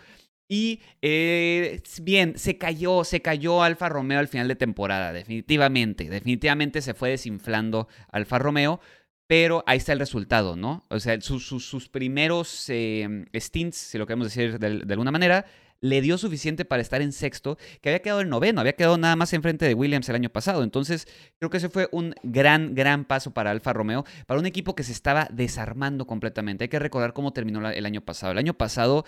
Y eh, bien, se cayó, se cayó Alfa Romeo al final de temporada, definitivamente. Definitivamente se fue desinflando Alfa Romeo, pero ahí está el resultado, ¿no? O sea, sus, primeros eh, stints, si lo queremos decir de alguna manera, le dio suficiente para estar en sexto, que había quedado en noveno, había quedado nada más enfrente de Williams el año pasado. Entonces, creo que ese fue un gran, gran paso para Alfa Romeo, para un equipo que se estaba desarmando completamente. Hay que recordar cómo terminó el año pasado. El año pasado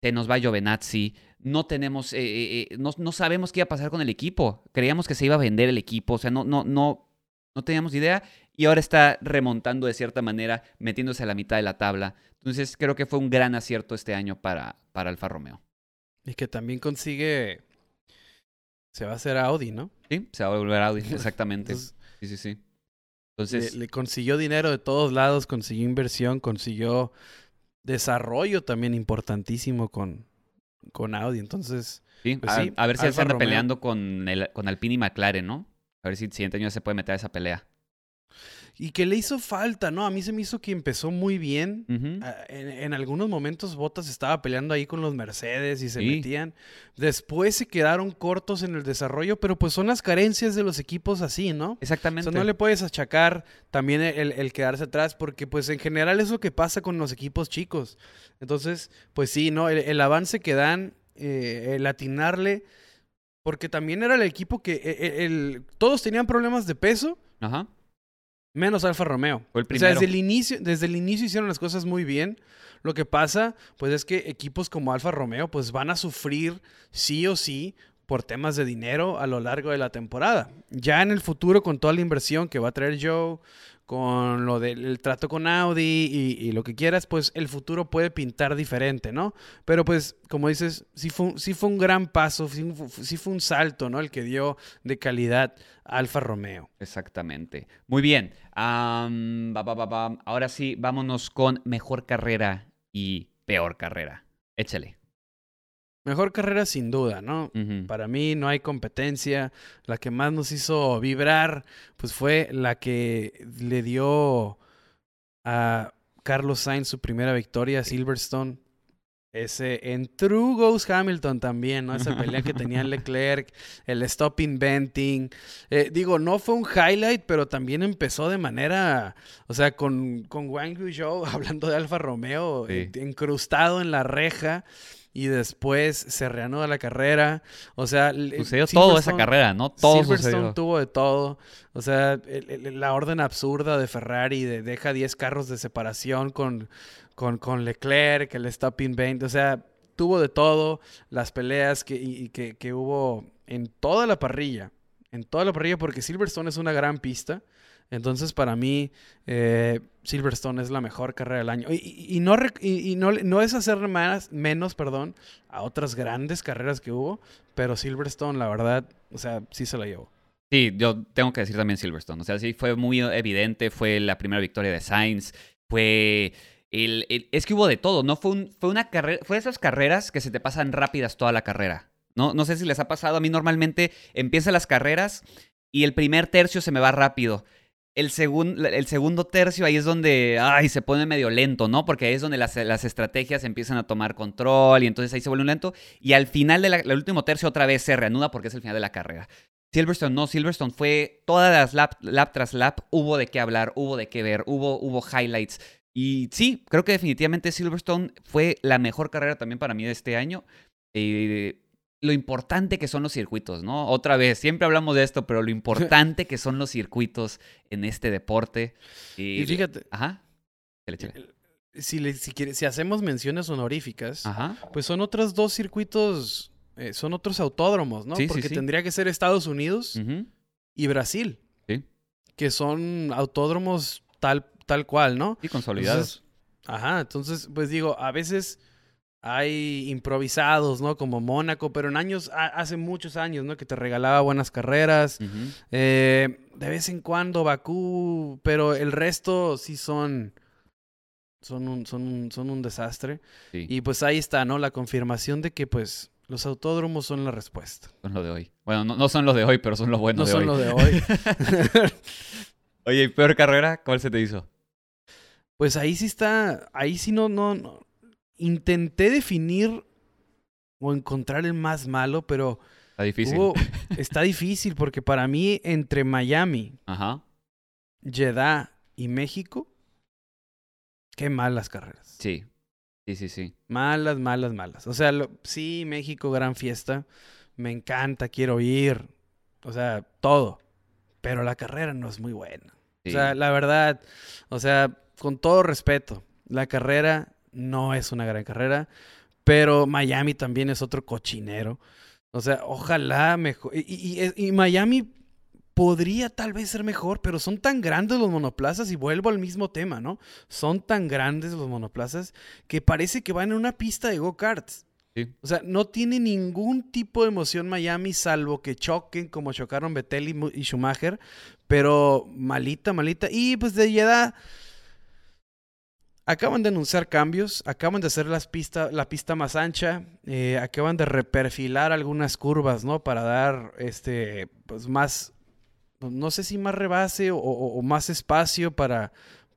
se nos va Giovenazzi, no tenemos, eh, eh, eh, no, no, sabemos qué iba a pasar con el equipo. Creíamos que se iba a vender el equipo, o sea, no, no, no, no teníamos idea. Y ahora está remontando de cierta manera, metiéndose a la mitad de la tabla. Entonces creo que fue un gran acierto este año para, para Alfa Romeo. Y que también consigue. Se va a hacer Audi, ¿no? Sí, se va a volver Audi, (laughs) exactamente. sí, sí, sí. Entonces. Le, consiguió dinero de todos lados, consiguió inversión, consiguió desarrollo también importantísimo con, con Audi. Entonces. Sí, pues a, ver si él se anda peleando con, el, con Alpine y McLaren, ¿no? A ver si el siguiente año se puede meter a esa pelea. Y que le hizo falta, ¿no? A mí se me hizo que empezó muy bien. Ah, en, algunos momentos Bottas estaba peleando ahí con los Mercedes y se metían. Después se quedaron cortos en el desarrollo, pero pues son las carencias de los equipos así, ¿no? Exactamente. O sea, no le puedes achacar también el, quedarse atrás, porque pues en general es lo que pasa con los equipos chicos. Entonces, pues sí, ¿no? El, avance que dan, eh, el atinarle, porque también era el equipo que e, e, el, todos tenían problemas de peso. Ajá Menos Alfa Romeo. Fue el O sea, primero. desde el inicio, desde el inicio hicieron las cosas muy bien. Lo que pasa, pues es que equipos como Alfa Romeo, pues van a sufrir sí o sí por temas de dinero a lo largo de la temporada. Ya en el futuro, con toda la inversión que va a traer Joe, con lo del el trato con Audi y, lo que quieras, pues el futuro puede pintar diferente, ¿no? Pero pues, como dices, sí fue, sí fue un gran paso, sí, fu- sí fue un salto, ¿no? El que dio de calidad Alfa Romeo. Exactamente. Muy bien. Ba. Ahora sí, vámonos con mejor carrera y peor carrera. Échale. Mejor carrera sin duda, ¿no? Para mí no hay competencia. La que más nos hizo vibrar, pues fue la que le dio a Carlos Sainz su primera victoria a Silverstone. Ese en True Ghost Hamilton también, ¿no? Esa pelea que tenía (laughs) Leclerc, el stop inventing. Eh, digo, no fue un highlight, pero también empezó de manera, o sea, con, con Wang Zhou (laughs) hablando de Alfa Romeo, Sí. incrustado en la reja. Y después se reanuda la carrera. O sea, el Sucedió todo esa carrera, ¿no? Todo Silverstone sucedió. tuvo de todo. O sea, el- el- la orden absurda de Ferrari de deja 10 carros de separación con, con, con Leclerc, el stopping 20. O sea, tuvo de todo. Las peleas que, y- y que, que hubo en toda la parrilla. En toda la parrilla, porque Silverstone es una gran pista. Entonces, para mí, eh, Silverstone es la mejor carrera del año. Y, y- no, y, no, no es hacer más, menos perdón, a otras grandes carreras que hubo, pero Silverstone, la verdad, o sea, sí se la llevó. Sí, yo tengo que decir también Silverstone. O sea, sí fue muy evidente, fue la primera victoria de Sainz, fue... El, el- es que hubo de todo, ¿no? Fue, un- fue una carrera, fue esas carreras que se te pasan rápidas toda la carrera. No, no sé si les ha pasado, a mí normalmente empiezan las carreras y el primer tercio se me va rápido. El, segun- el segundo tercio ahí es donde, ay, se pone medio lento, ¿no? Porque ahí es donde las, las estrategias empiezan a tomar control y entonces ahí se vuelve un lento. Y al final del último tercio otra vez se reanuda porque es el final de la carrera. Silverstone no, Silverstone fue todas las lap, lap tras lap, hubo de qué hablar, hubo de qué ver, hubo, hubo highlights. Y sí, creo que definitivamente Silverstone fue la mejor carrera también para mí de este año. Eh, lo importante que son los circuitos, ¿no? Otra vez, siempre hablamos de esto, pero lo importante que son los circuitos en este deporte. Y fíjate, Ajá. Si, le- si, quiere- si hacemos menciones honoríficas, Ajá. pues son otros dos circuitos, eh, son otros autódromos, ¿no? Sí, Porque sí. tendría que ser Estados Unidos y Brasil, Sí. que son autódromos tal, tal cual, ¿no? Sí, consolidados. Entonces, ajá, entonces, pues digo, a veces hay improvisados, ¿no? Como Mónaco, pero en años, a- hace muchos años, ¿no? Que te regalaba buenas carreras. Eh, de vez en cuando Bakú, pero el resto sí son, son un, son un, son un desastre. Sí, Y pues ahí está, ¿no? La confirmación de que pues los autódromos son la respuesta. son los de hoy. Bueno, no, no son los de hoy, pero son los buenos no de son hoy. los de hoy. (laughs) Oye, ¿y peor carrera? ¿Cuál se te hizo? Pues ahí sí está, ahí sí no, no, no. Intenté definir o encontrar el más malo, pero Está difícil. hubo- (laughs) está difícil porque para mí entre Miami, Ajá. Jeddah y México, qué malas carreras. Sí. Sí, sí, sí. Malas, malas, malas. O sea, lo- sí, México, gran fiesta. Me encanta, quiero ir. O sea, todo. Pero la carrera no es muy buena. Sí. O sea, la verdad, o sea, con todo respeto, la carrera no es una gran carrera, pero Miami también es otro cochinero. O sea, ojalá mejor. Y, y- y- y Miami podría tal vez ser mejor, pero son tan grandes los monoplazas y vuelvo al mismo tema, ¿no? Son tan grandes los monoplazas que parece que van en una pista de go-karts. Sí. O sea, no tiene ningún tipo de emoción Miami, salvo que choquen como chocaron Vettel y, y Schumacher. Pero malita, malita. Y pues de Jeddah acaban de anunciar cambios, acaban de hacer las pista, la pista más ancha, eh, acaban de reperfilar algunas curvas, ¿no? Para dar este, pues más, no sé si más rebase o, o- o más espacio para,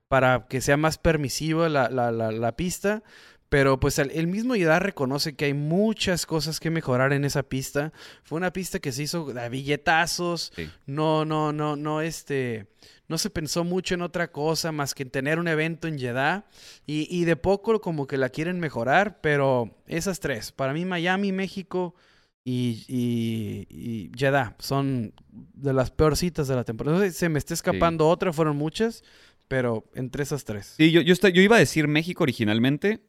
para que sea más permisiva la, la- la- la pista. Pero pues el, mismo Jeddah reconoce que hay muchas cosas que mejorar en esa pista. Fue una pista que se hizo a billetazos. Sí. No, no, no, no, este, no se pensó mucho en otra cosa más que en tener un evento en Jeddah. Y, y de poco como que la quieren mejorar, pero esas tres, para mí Miami, México, y, y, y Jeddah. Son de las peorcitas de la temporada. No sé si se me está escapando otra, fueron muchas, pero entre esas tres. Sí, yo, yo, yo iba a decir México originalmente,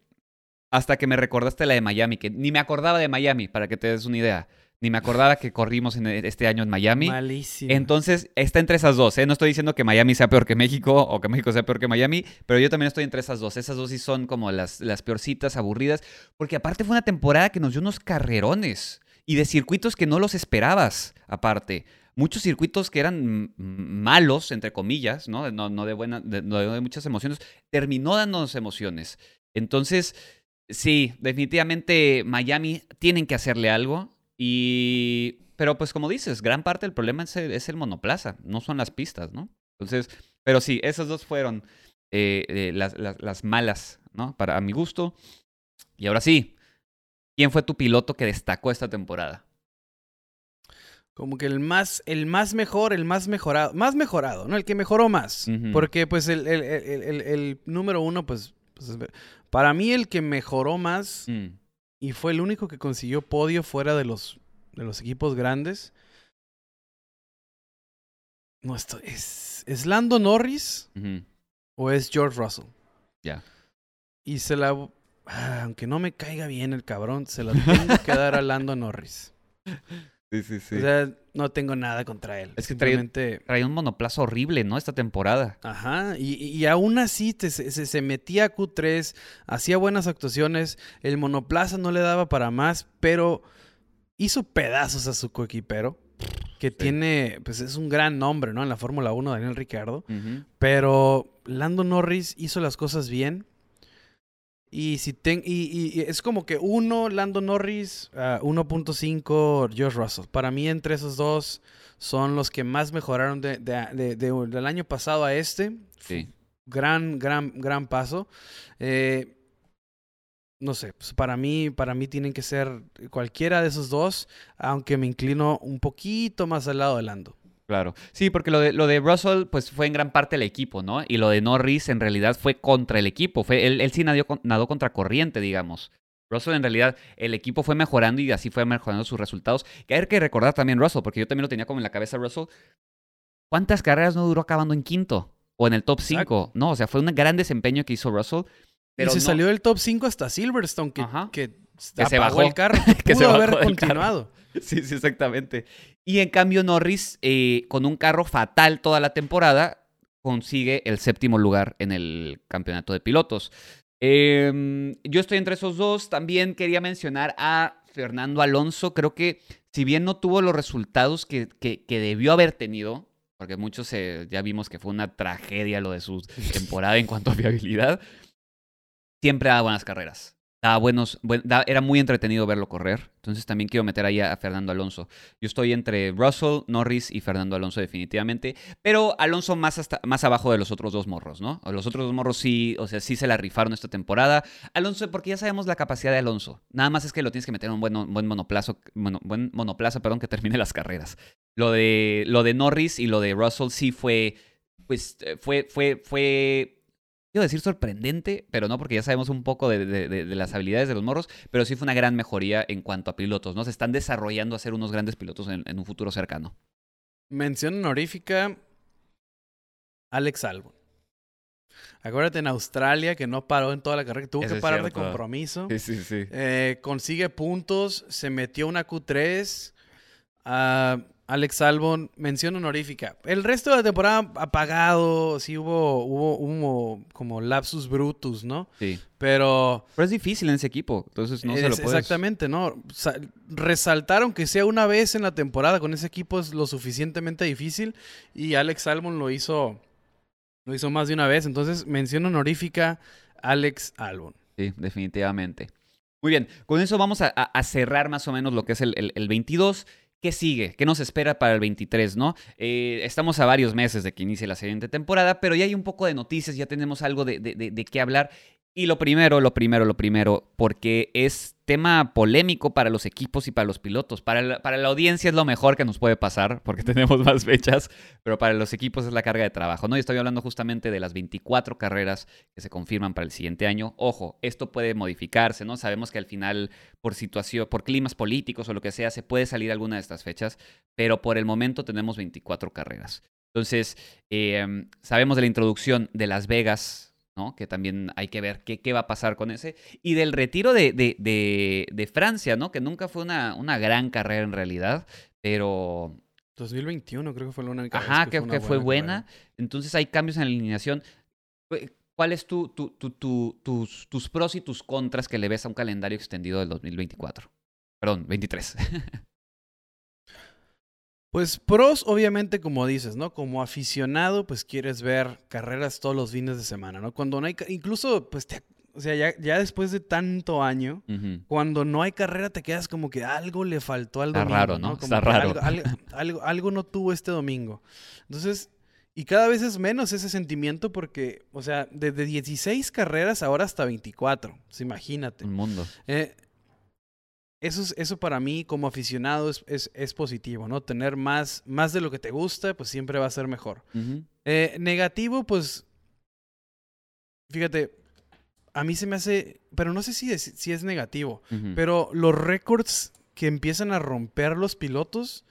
hasta que me recordaste la de Miami, que ni me acordaba de Miami, para que te des una idea. Ni me acordaba que corrimos en e- este año en Miami. Malísimo. Entonces, está entre esas dos, ¿eh? No estoy diciendo que Miami sea peor que México o que México sea peor que Miami, pero yo también estoy entre esas dos. Esas dos sí son como las, las peorcitas, aburridas, porque aparte fue una temporada que nos dio unos carrerones y de circuitos que no los esperabas, aparte. Muchos circuitos que eran malos, entre comillas, ¿no? No, no de, buena, de, no de muchas emociones, terminó dándonos emociones. Entonces, sí, definitivamente Miami tienen que hacerle algo. Y. Pero pues como dices, gran parte del problema es el, es el monoplaza, no son las pistas, ¿no? Entonces, pero sí, esas dos fueron eh, eh, las, las- las malas, ¿no? Para a mi gusto. Y ahora sí, ¿quién fue tu piloto que destacó esta temporada? Como que el más, el más mejor, el más mejorado, más mejorado, ¿no? El que mejoró más. Porque pues el, el- número uno, pues, pues, es- para mí el que mejoró más Mm, y fue el único que consiguió podio fuera de los, de los equipos grandes. No, esto es, ¿es Lando Norris o es George Russell? Ya. Y se la... ah, aunque no me caiga bien el cabrón, se la tengo que dar a Lando Norris. (laughs) Sí, sí, sí. O sea, no tengo nada contra él. Es que trae- Simplemente... Traía un monoplaza horrible, ¿no? Esta temporada. Ajá, y, y aún así te- se, se- se metía a Q3, hacía buenas actuaciones, el monoplaza no le daba para más, pero hizo pedazos a su coequipero, que tiene, pues es un gran nombre, ¿no? En la Fórmula 1, Daniel Ricciardo, pero Lando Norris hizo las cosas bien. Y, si ten- y, y- y es como que uno, Lando Norris, ah, 1.5, George Russell. Para mí, entre esos dos, son los que más mejoraron de- de- de- de- del año pasado a este. Sí. Gran, gran, gran paso. Eh, no sé, pues para mí, para mí tienen que ser cualquiera de esos dos, aunque me inclino un poquito más al lado de Lando. Claro. Sí, porque lo de, lo de Russell, pues fue en gran parte el equipo, ¿no? Y lo de Norris en realidad fue contra el equipo. Fue, él, él sí nadó, nadó contra corriente, digamos. Russell en realidad, el equipo fue mejorando y así fue mejorando sus resultados. Que hay que recordar también Russell, porque yo también lo tenía como en la cabeza Russell. ¿Cuántas carreras no duró acabando en quinto? O en el top 5. Exacto. No, o sea, fue un gran desempeño que hizo Russell. Pero y se no- salió del top 5 hasta Silverstone, que, Que se bajó. el carro. (laughs) Que Pudo se bajó haber del carro. continuado. (laughs) Sí, sí, exactamente. Y en cambio Norris, eh, con un carro fatal toda la temporada, consigue el séptimo lugar en el campeonato de pilotos. Eh, yo estoy entre esos dos. También quería mencionar a Fernando Alonso. Creo que si bien no tuvo los resultados que, que- que debió haber tenido, porque muchos eh, ya vimos que fue una tragedia lo de su (laughs) temporada en cuanto a fiabilidad, siempre daba buenas carreras. Era muy entretenido verlo correr. Entonces también quiero meter ahí a, Fernando Alonso. Yo estoy entre Russell, Norris y Fernando Alonso definitivamente. Pero Alonso más, más abajo de los otros dos morros, ¿no? Los otros dos morros sí, o sea, sí se la rifaron esta temporada. Alonso, porque ya sabemos la capacidad de Alonso. Nada más es que lo tienes que meter en un buen, buen monoplazo, buen monoplaza, perdón, que termine las carreras. Lo de, lo de Norris y lo de Russell sí fue, pues, eh, fue, fue, fue quiero decir sorprendente, pero no porque ya sabemos un poco de, de- de- de las habilidades de los morros, pero sí fue una gran mejoría en cuanto a pilotos, ¿no? Se están desarrollando a ser unos grandes pilotos en, en un futuro cercano. Mención honorífica, Alex Albon. Acuérdate en Australia que no paró en toda la carrera, tuvo Eso que parar de compromiso. sí, sí. Eh, consigue puntos, se metió una Q3. Ah, Alex Albon, mención honorífica. El resto de la temporada apagado, sí hubo, hubo, hubo como lapsus brutus, ¿no? Sí. Pero Pero es difícil en ese equipo, entonces no se lo es- puedes... exactamente, ¿no? Sa- resaltaron que sea una vez en la temporada con ese equipo es lo suficientemente difícil y Alex Albon lo hizo, lo hizo más de una vez. Entonces, mención honorífica, Alex Albon. Sí, definitivamente. Muy bien, con eso vamos a, a- a cerrar más o menos lo que es el, el- el 22. ¿Qué sigue? ¿Qué nos espera para el 23, no? Eh, estamos a varios meses de que inicie la siguiente temporada, pero ya hay un poco de noticias, ya tenemos algo de, de- de- de qué hablar. Y lo primero, lo primero, lo primero, porque es tema polémico para los equipos y para los pilotos. Para la, para la audiencia es lo mejor que nos puede pasar, porque (laughs) tenemos más fechas, pero para los equipos es la carga de trabajo, ¿no? Y estoy hablando justamente de las 24 carreras que se confirman para el siguiente año. Ojo, esto puede modificarse, ¿no? Sabemos que al final, por situación, por climas políticos o lo que sea, se puede salir alguna de estas fechas, pero por el momento tenemos 24 carreras. Entonces, eh, sabemos de la introducción de Las Vegas ¿no? Que también hay que ver qué, qué va a pasar con ese. Y del retiro de, de, de, Francia, ¿no? Que nunca fue una, una, gran carrera en realidad, pero... 2021 creo que fue la única Ajá, que, fue, que fue buena. Entonces hay cambios en la alineación. ¿Cuáles es tu, tu, tus, tus pros y tus contras que le ves a un calendario extendido del 2024? Perdón, 23. (laughs) Pues pros, obviamente, como dices, ¿no? Como aficionado, pues quieres ver carreras todos los fines de semana, ¿no? Cuando no hay, incluso, pues, o sea, ya, después de tanto año, cuando no hay carrera te quedas como que algo le faltó al domingo. Está raro, ¿no? Está raro. (laughs) Algo, algo, no tuvo este domingo. Entonces, y cada vez es menos ese sentimiento porque, o sea, desde 16 carreras ahora hasta 24. Pues imagínate. Un mundo. Eh, eso, eso para mí como aficionado es, es, positivo, ¿no? Tener más, más de lo que te gusta, pues siempre va a ser mejor. Eh, negativo, pues, fíjate, a mí se me hace, pero no sé si es, si es negativo, pero los récords que empiezan a romper los pilotos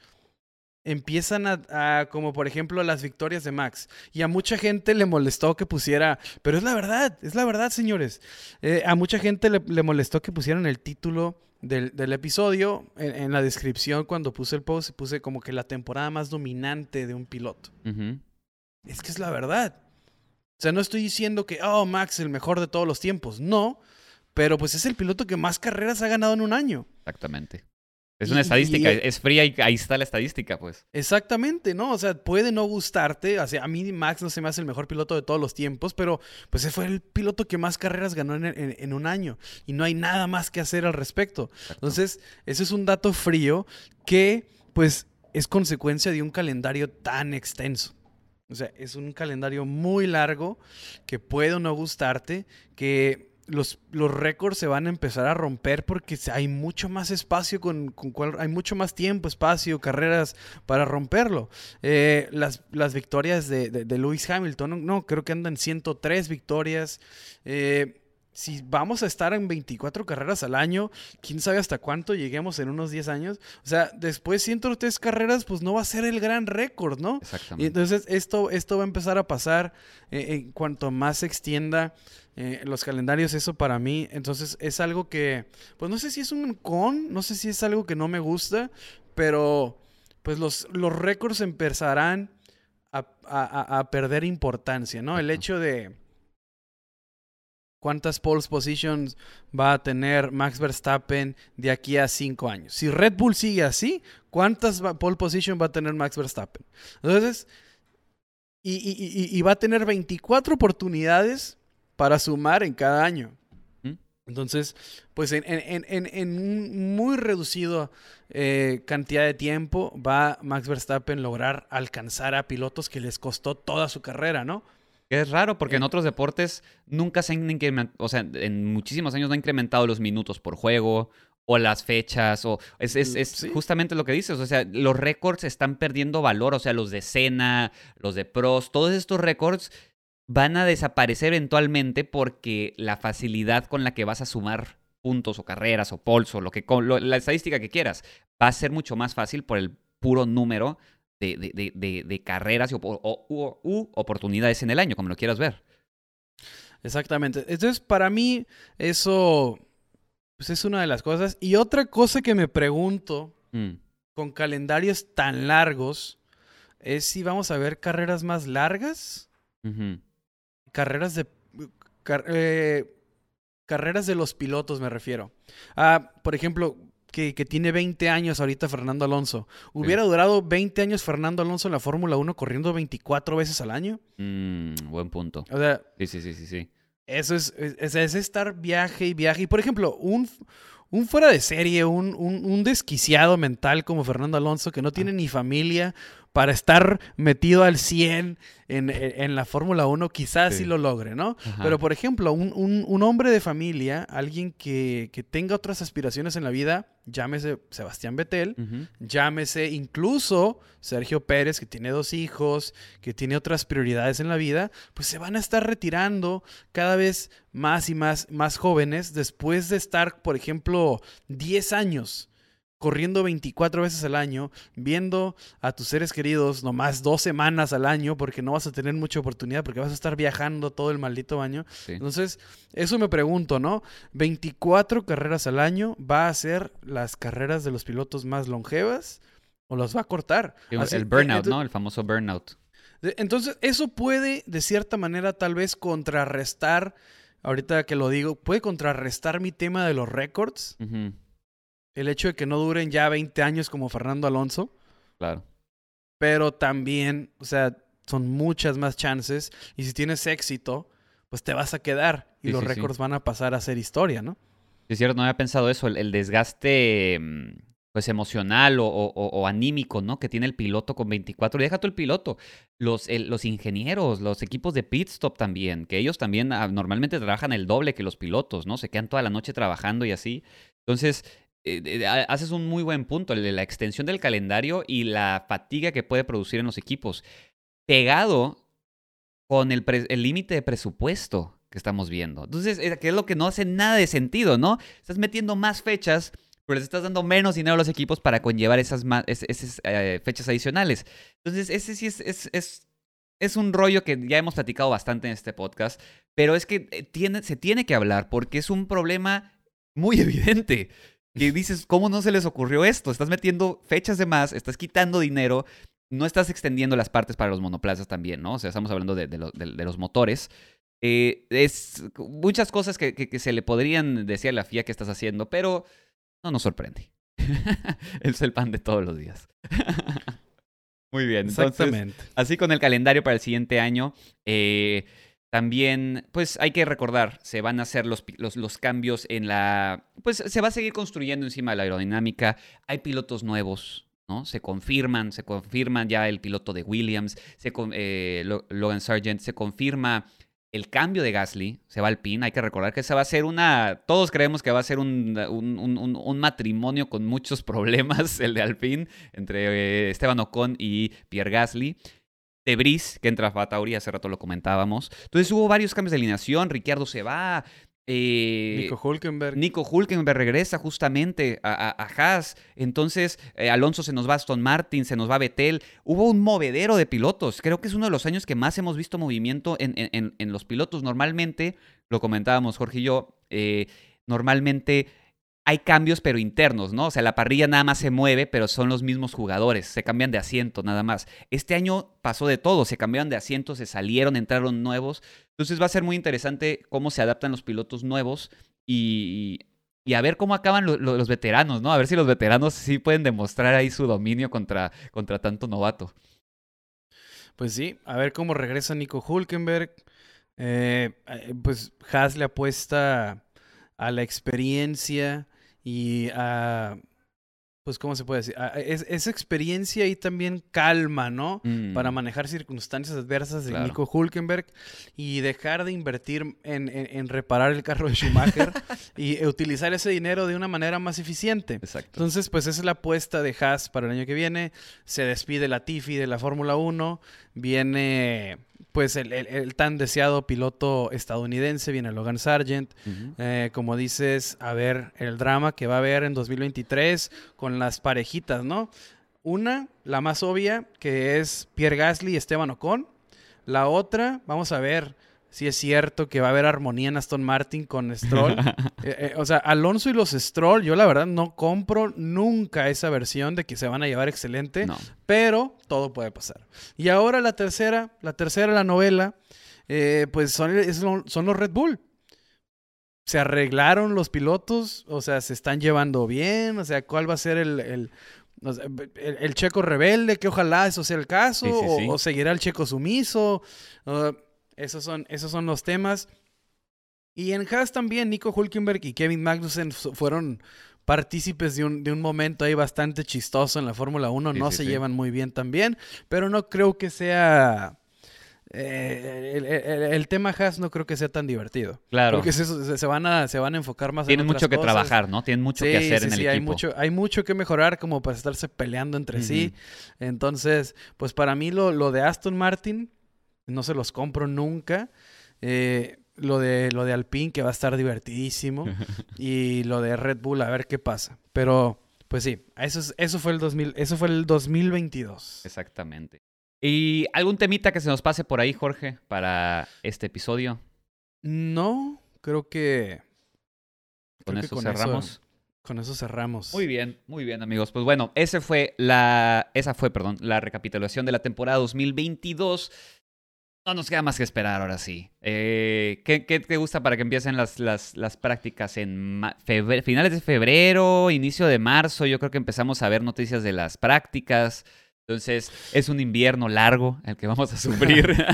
empiezan a, como por ejemplo las victorias de Max. Y a mucha gente le molestó que pusiera, pero es la verdad, es la verdad, señores. Eh, a mucha gente le, le molestó que pusieran el título del, episodio, en, la descripción cuando puse el post, puse como que la temporada más dominante de un piloto. Es que es la verdad. O sea, no estoy diciendo que, oh, Max, el mejor de todos los tiempos. No, pero pues es el piloto que más carreras ha ganado en un año. Exactamente. Es una estadística, es fría y ahí está la estadística, pues. Exactamente, ¿no? O sea, puede no gustarte. O sea, a mí Max no se me hace el mejor piloto de todos los tiempos, pero pues ese fue el piloto que más carreras ganó en, un año. Y no hay nada más que hacer al respecto. Entonces, ese es un dato frío que, pues, es consecuencia de un calendario tan extenso. O sea, es un calendario muy largo que puede no gustarte, que los, los récords se van a empezar a romper porque hay mucho más espacio, con, con cual, hay mucho más tiempo, espacio, carreras para romperlo. Eh, las, las, victorias de, de, Lewis Hamilton, no, creo que andan 103 victorias. Eh, si vamos a estar en 24 carreras al año, quién sabe hasta cuánto lleguemos en unos 10 años. O sea, después 103 carreras, pues no va a ser el gran récord, ¿no? Exactamente. Y entonces esto, esto va a empezar a pasar eh, en cuanto más se extienda eh, los calendarios, eso para mí. Entonces es algo que, pues no sé si es un con, no sé si es algo que no me gusta, pero pues los, los récords empezarán a, a perder importancia, ¿no? El hecho de cuántas pole positions va a tener Max Verstappen de aquí a cinco años. Si Red Bull sigue así, ¿cuántas pole positions va a tener Max Verstappen? Entonces, y, va a tener 24 oportunidades para sumar en cada año. Entonces, pues en, en, en, en muy reducido eh, cantidad de tiempo va Max Verstappen lograr alcanzar a pilotos que les costó toda su carrera, ¿no? Es raro porque en otros deportes nunca se han incrementado, o sea, en muchísimos años no han incrementado los minutos por juego o las fechas, o es, es, justamente lo que dices, o sea, los récords están perdiendo valor, o sea, los de Cena, los de Pros, todos estos récords van a desaparecer eventualmente porque la facilidad con la que vas a sumar puntos o carreras o pols o lo que, la estadística que quieras, va a ser mucho más fácil por el puro número de, carreras o, u, oportunidades en el año, como lo quieras ver. Exactamente. Entonces, para mí, eso pues, es una de las cosas. Y otra cosa que me pregunto mm. con calendarios tan largos es si vamos a ver carreras más largas. Carreras de. Eh, carreras de los pilotos, me refiero. Ah, por ejemplo, que, tiene 20 años ahorita Fernando Alonso. ¿Hubiera durado 20 años Fernando Alonso en la Fórmula 1 corriendo 24 veces al año? Mm, buen punto. O sea, sí, sí, sí, sí, sí. Eso es, es, es estar viaje y viaje. Y por ejemplo, un, un fuera de serie, un, un, desquiciado mental como Fernando Alonso que no tiene ni familia, para estar metido al 100 en, en la Fórmula 1, quizás sí. lo logre, ¿no? Pero, por ejemplo, un, un, un, hombre de familia, alguien que, que, tenga otras aspiraciones en la vida, llámese Sebastián Vettel, uh -huh. llámese incluso Sergio Pérez, que tiene dos hijos, que tiene otras prioridades en la vida, pues se van a estar retirando cada vez más y más, más jóvenes después de estar, por ejemplo, 10 años corriendo 24 veces al año, viendo a tus seres queridos nomás dos semanas al año, porque no vas a tener mucha oportunidad, porque vas a estar viajando todo el maldito año. Sí. Entonces, eso me pregunto, ¿no? 24 carreras al año, ¿va a ser las carreras de los pilotos más longevas o las va a cortar? El, Así, el burnout, entonces, ¿no? El famoso burnout. Entonces, eso puede, de cierta manera, tal vez contrarrestar, ahorita que lo digo, puede contrarrestar mi tema de los récords. Uh -huh el hecho de que no duren ya 20 años como Fernando Alonso. Claro. Pero también, o sea, son muchas más chances. Y si tienes éxito, pues te vas a quedar. Y sí, los sí, récords sí. van a pasar a ser historia, ¿no? Es cierto, no había pensado eso. El, el desgaste mm, pues emocional o, o, o, anímico, ¿no? Que tiene el piloto con 24. Y deja tú el piloto. Los, el, los ingenieros, los equipos de pit stop también, que ellos también ah, normalmente trabajan el doble que los pilotos, ¿no? Se quedan toda la noche trabajando y así. Entonces, haces un muy buen punto, la extensión del calendario y la fatiga que puede producir en los equipos, pegado con el límite de presupuesto que estamos viendo. Entonces, que es lo que no hace nada de sentido, ¿no? Estás metiendo más fechas, pero les estás dando menos dinero a los equipos para conllevar esas, eh, fechas adicionales. Entonces, ese sí es, es, es, un rollo que ya hemos platicado bastante en este podcast, pero es que eh, se tiene que hablar porque es un problema muy (laughs) evidente que dices, ¿cómo no se les ocurrió esto? Estás metiendo fechas de más, estás quitando dinero, no estás extendiendo las partes para los monoplazas también, ¿no? O sea, estamos hablando de, de, lo, de, de los motores. Eh, es muchas cosas que, que, que, se le podrían decir a la FIA que estás haciendo, pero no nos sorprende. (laughs) es el pan de todos los días. (laughs) Muy bien. Entonces, así con el calendario para el siguiente año. Eh, también, pues hay que recordar, se van a hacer los, los, los, cambios en la... Pues se va a seguir construyendo encima de la aerodinámica. Hay pilotos nuevos, ¿no? Se confirman, se confirman ya el piloto de Williams, se, eh, Logan Sargent, se confirma el cambio de Gasly, se va al PIN. Hay que recordar que esa va a ser una... Todos creemos que va a ser un, un, un, un matrimonio con muchos (laughs) problemas, el de Alpine, entre eh, Esteban Ocon y Pierre Gasly. Debris, que entra a Tauri, hace rato lo comentábamos. Entonces hubo varios cambios de alineación, Ricciardo se va. Eh, Nico Hulkenberg. Nico Hulkenberg regresa justamente a, a, a Haas. Entonces, eh, Alonso se nos va a Aston Martin, se nos va a Betel. Hubo un movedero de pilotos. Creo que es uno de los años que más hemos visto movimiento en, en, en los pilotos. Normalmente, lo comentábamos Jorge y yo, eh, normalmente hay cambios pero internos, ¿no? O sea, la parrilla nada más se mueve, pero son los mismos jugadores, se cambian de asiento nada más. Este año pasó de todo, se cambiaron de asiento, se salieron, entraron nuevos. Entonces va a ser muy interesante cómo se adaptan los pilotos nuevos y, y a ver cómo acaban lo, lo, los veteranos, ¿no? A ver si los veteranos sí pueden demostrar ahí su dominio contra, contra tanto novato. Pues sí, a ver cómo regresa Nico Hulkenberg. Eh, pues Haas le apuesta a la experiencia y a, pues, ¿cómo se puede decir? A, es, esa experiencia y también calma, ¿no? Mm. Para manejar circunstancias adversas de claro. Nico Hulkenberg y dejar de invertir en, en, en reparar el carro de Schumacher (laughs) y utilizar ese dinero de una manera más eficiente. Exacto. Entonces, pues esa es la apuesta de Haas para el año que viene. Se despide la Tiffy de la Fórmula 1. Viene pues el, el, el, tan deseado piloto estadounidense, viene Logan Sargent. Uh -huh. eh, como dices, a ver el drama que va a haber en 2023 con las parejitas, ¿no? Una, la más obvia, que es Pierre Gasly y Esteban Ocon. La otra, vamos a ver si es cierto que va a haber armonía en Aston Martin con Stroll. (laughs) eh, eh, o sea, Alonso y los Stroll, yo la verdad no compro nunca esa versión de que se van a llevar excelente, no. pero todo puede pasar. Y ahora la tercera, la tercera, la novela, eh, pues son, son los Red Bull se arreglaron los pilotos, o sea, se están llevando bien, o sea, ¿cuál va a ser el, el, el, el checo rebelde? Que ojalá eso sea el caso, sí, sí, sí. O, o, seguirá el checo sumiso. Uh, esos, son, esos son los temas. Y en Haas también, Nico Hulkenberg y Kevin Magnussen fueron partícipes de un, de un momento ahí bastante chistoso en la Fórmula 1, Sí, no sí, se sí. llevan muy bien también, pero no creo que sea... eh, el, el- el tema Haas no creo que sea tan divertido. Claro. Creo que se, van a, se van a enfocar más Tienen en mucho que cosas. trabajar, ¿no? Tienen mucho que hacer sí, en el sí, equipo. Hay mucho, hay mucho que mejorar como para estarse peleando entre sí. Entonces, pues para mí lo, lo de Aston Martin, no se los compro nunca. Eh, lo de, lo de Alpine, que va a estar divertidísimo. (laughs) y lo de Red Bull, a ver qué pasa. Pero, pues sí, eso, es- eso, fue, el 2000, eso fue el 2022. Exactamente. ¿Y algún temita que se nos pase por ahí, Jorge, para este episodio? No, creo que... Con creo que eso cerramos. con eso cerramos. Muy bien, muy bien, amigos. Pues bueno, ese fue la, esa fue, perdón, la recapitulación de la temporada 2022. No nos queda más que esperar ahora sí. Eh, ¿qué, qué te gusta para que empiecen las, las, las prácticas en finales de febrero, inicio de marzo? Yo creo que empezamos a ver noticias de las prácticas. Entonces, es un invierno largo el que vamos a sufrir. (laughs)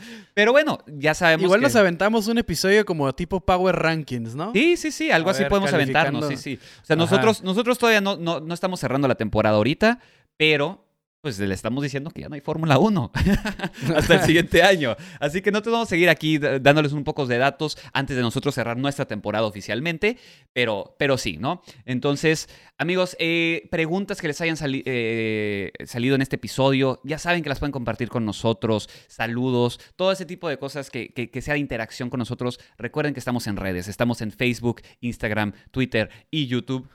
(laughs) Pero bueno, ya sabemos Igual que... nos aventamos un episodio como tipo Power Rankings, ¿no? Sí, sí, sí, algo A así ver, podemos aventarnos, sí, calificando. sí. O sea, Ajá. nosotros, nosotros todavía no, no, no estamos cerrando la temporada ahorita, pero pues le estamos diciendo que ya no hay Fórmula 1 (laughs) hasta el siguiente año. Así que nosotros vamos a seguir aquí dándoles un poco de datos antes de nosotros cerrar nuestra temporada oficialmente, pero, pero sí, ¿no? Entonces, amigos, eh, preguntas que les hayan sali- eh, salido en este episodio, ya saben que las pueden compartir con nosotros, saludos, todo ese tipo de cosas que, que, que sea de interacción con nosotros. Recuerden que estamos en redes, estamos en Facebook, Instagram, Twitter y YouTube.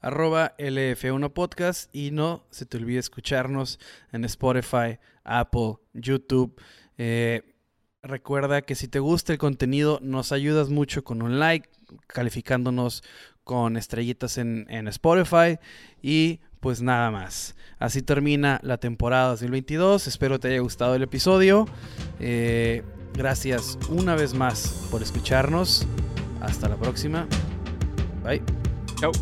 Arroba LF1 Podcast y no se te olvide escucharnos en Spotify, Apple, YouTube. Eh, recuerda que si te gusta el contenido nos ayudas mucho con un like, calificándonos con estrellitas en, Spotify y pues nada más. Así termina la temporada 2022. Espero te haya gustado el episodio. Eh, gracias una vez más por escucharnos. Hasta la próxima. Bye. Chau.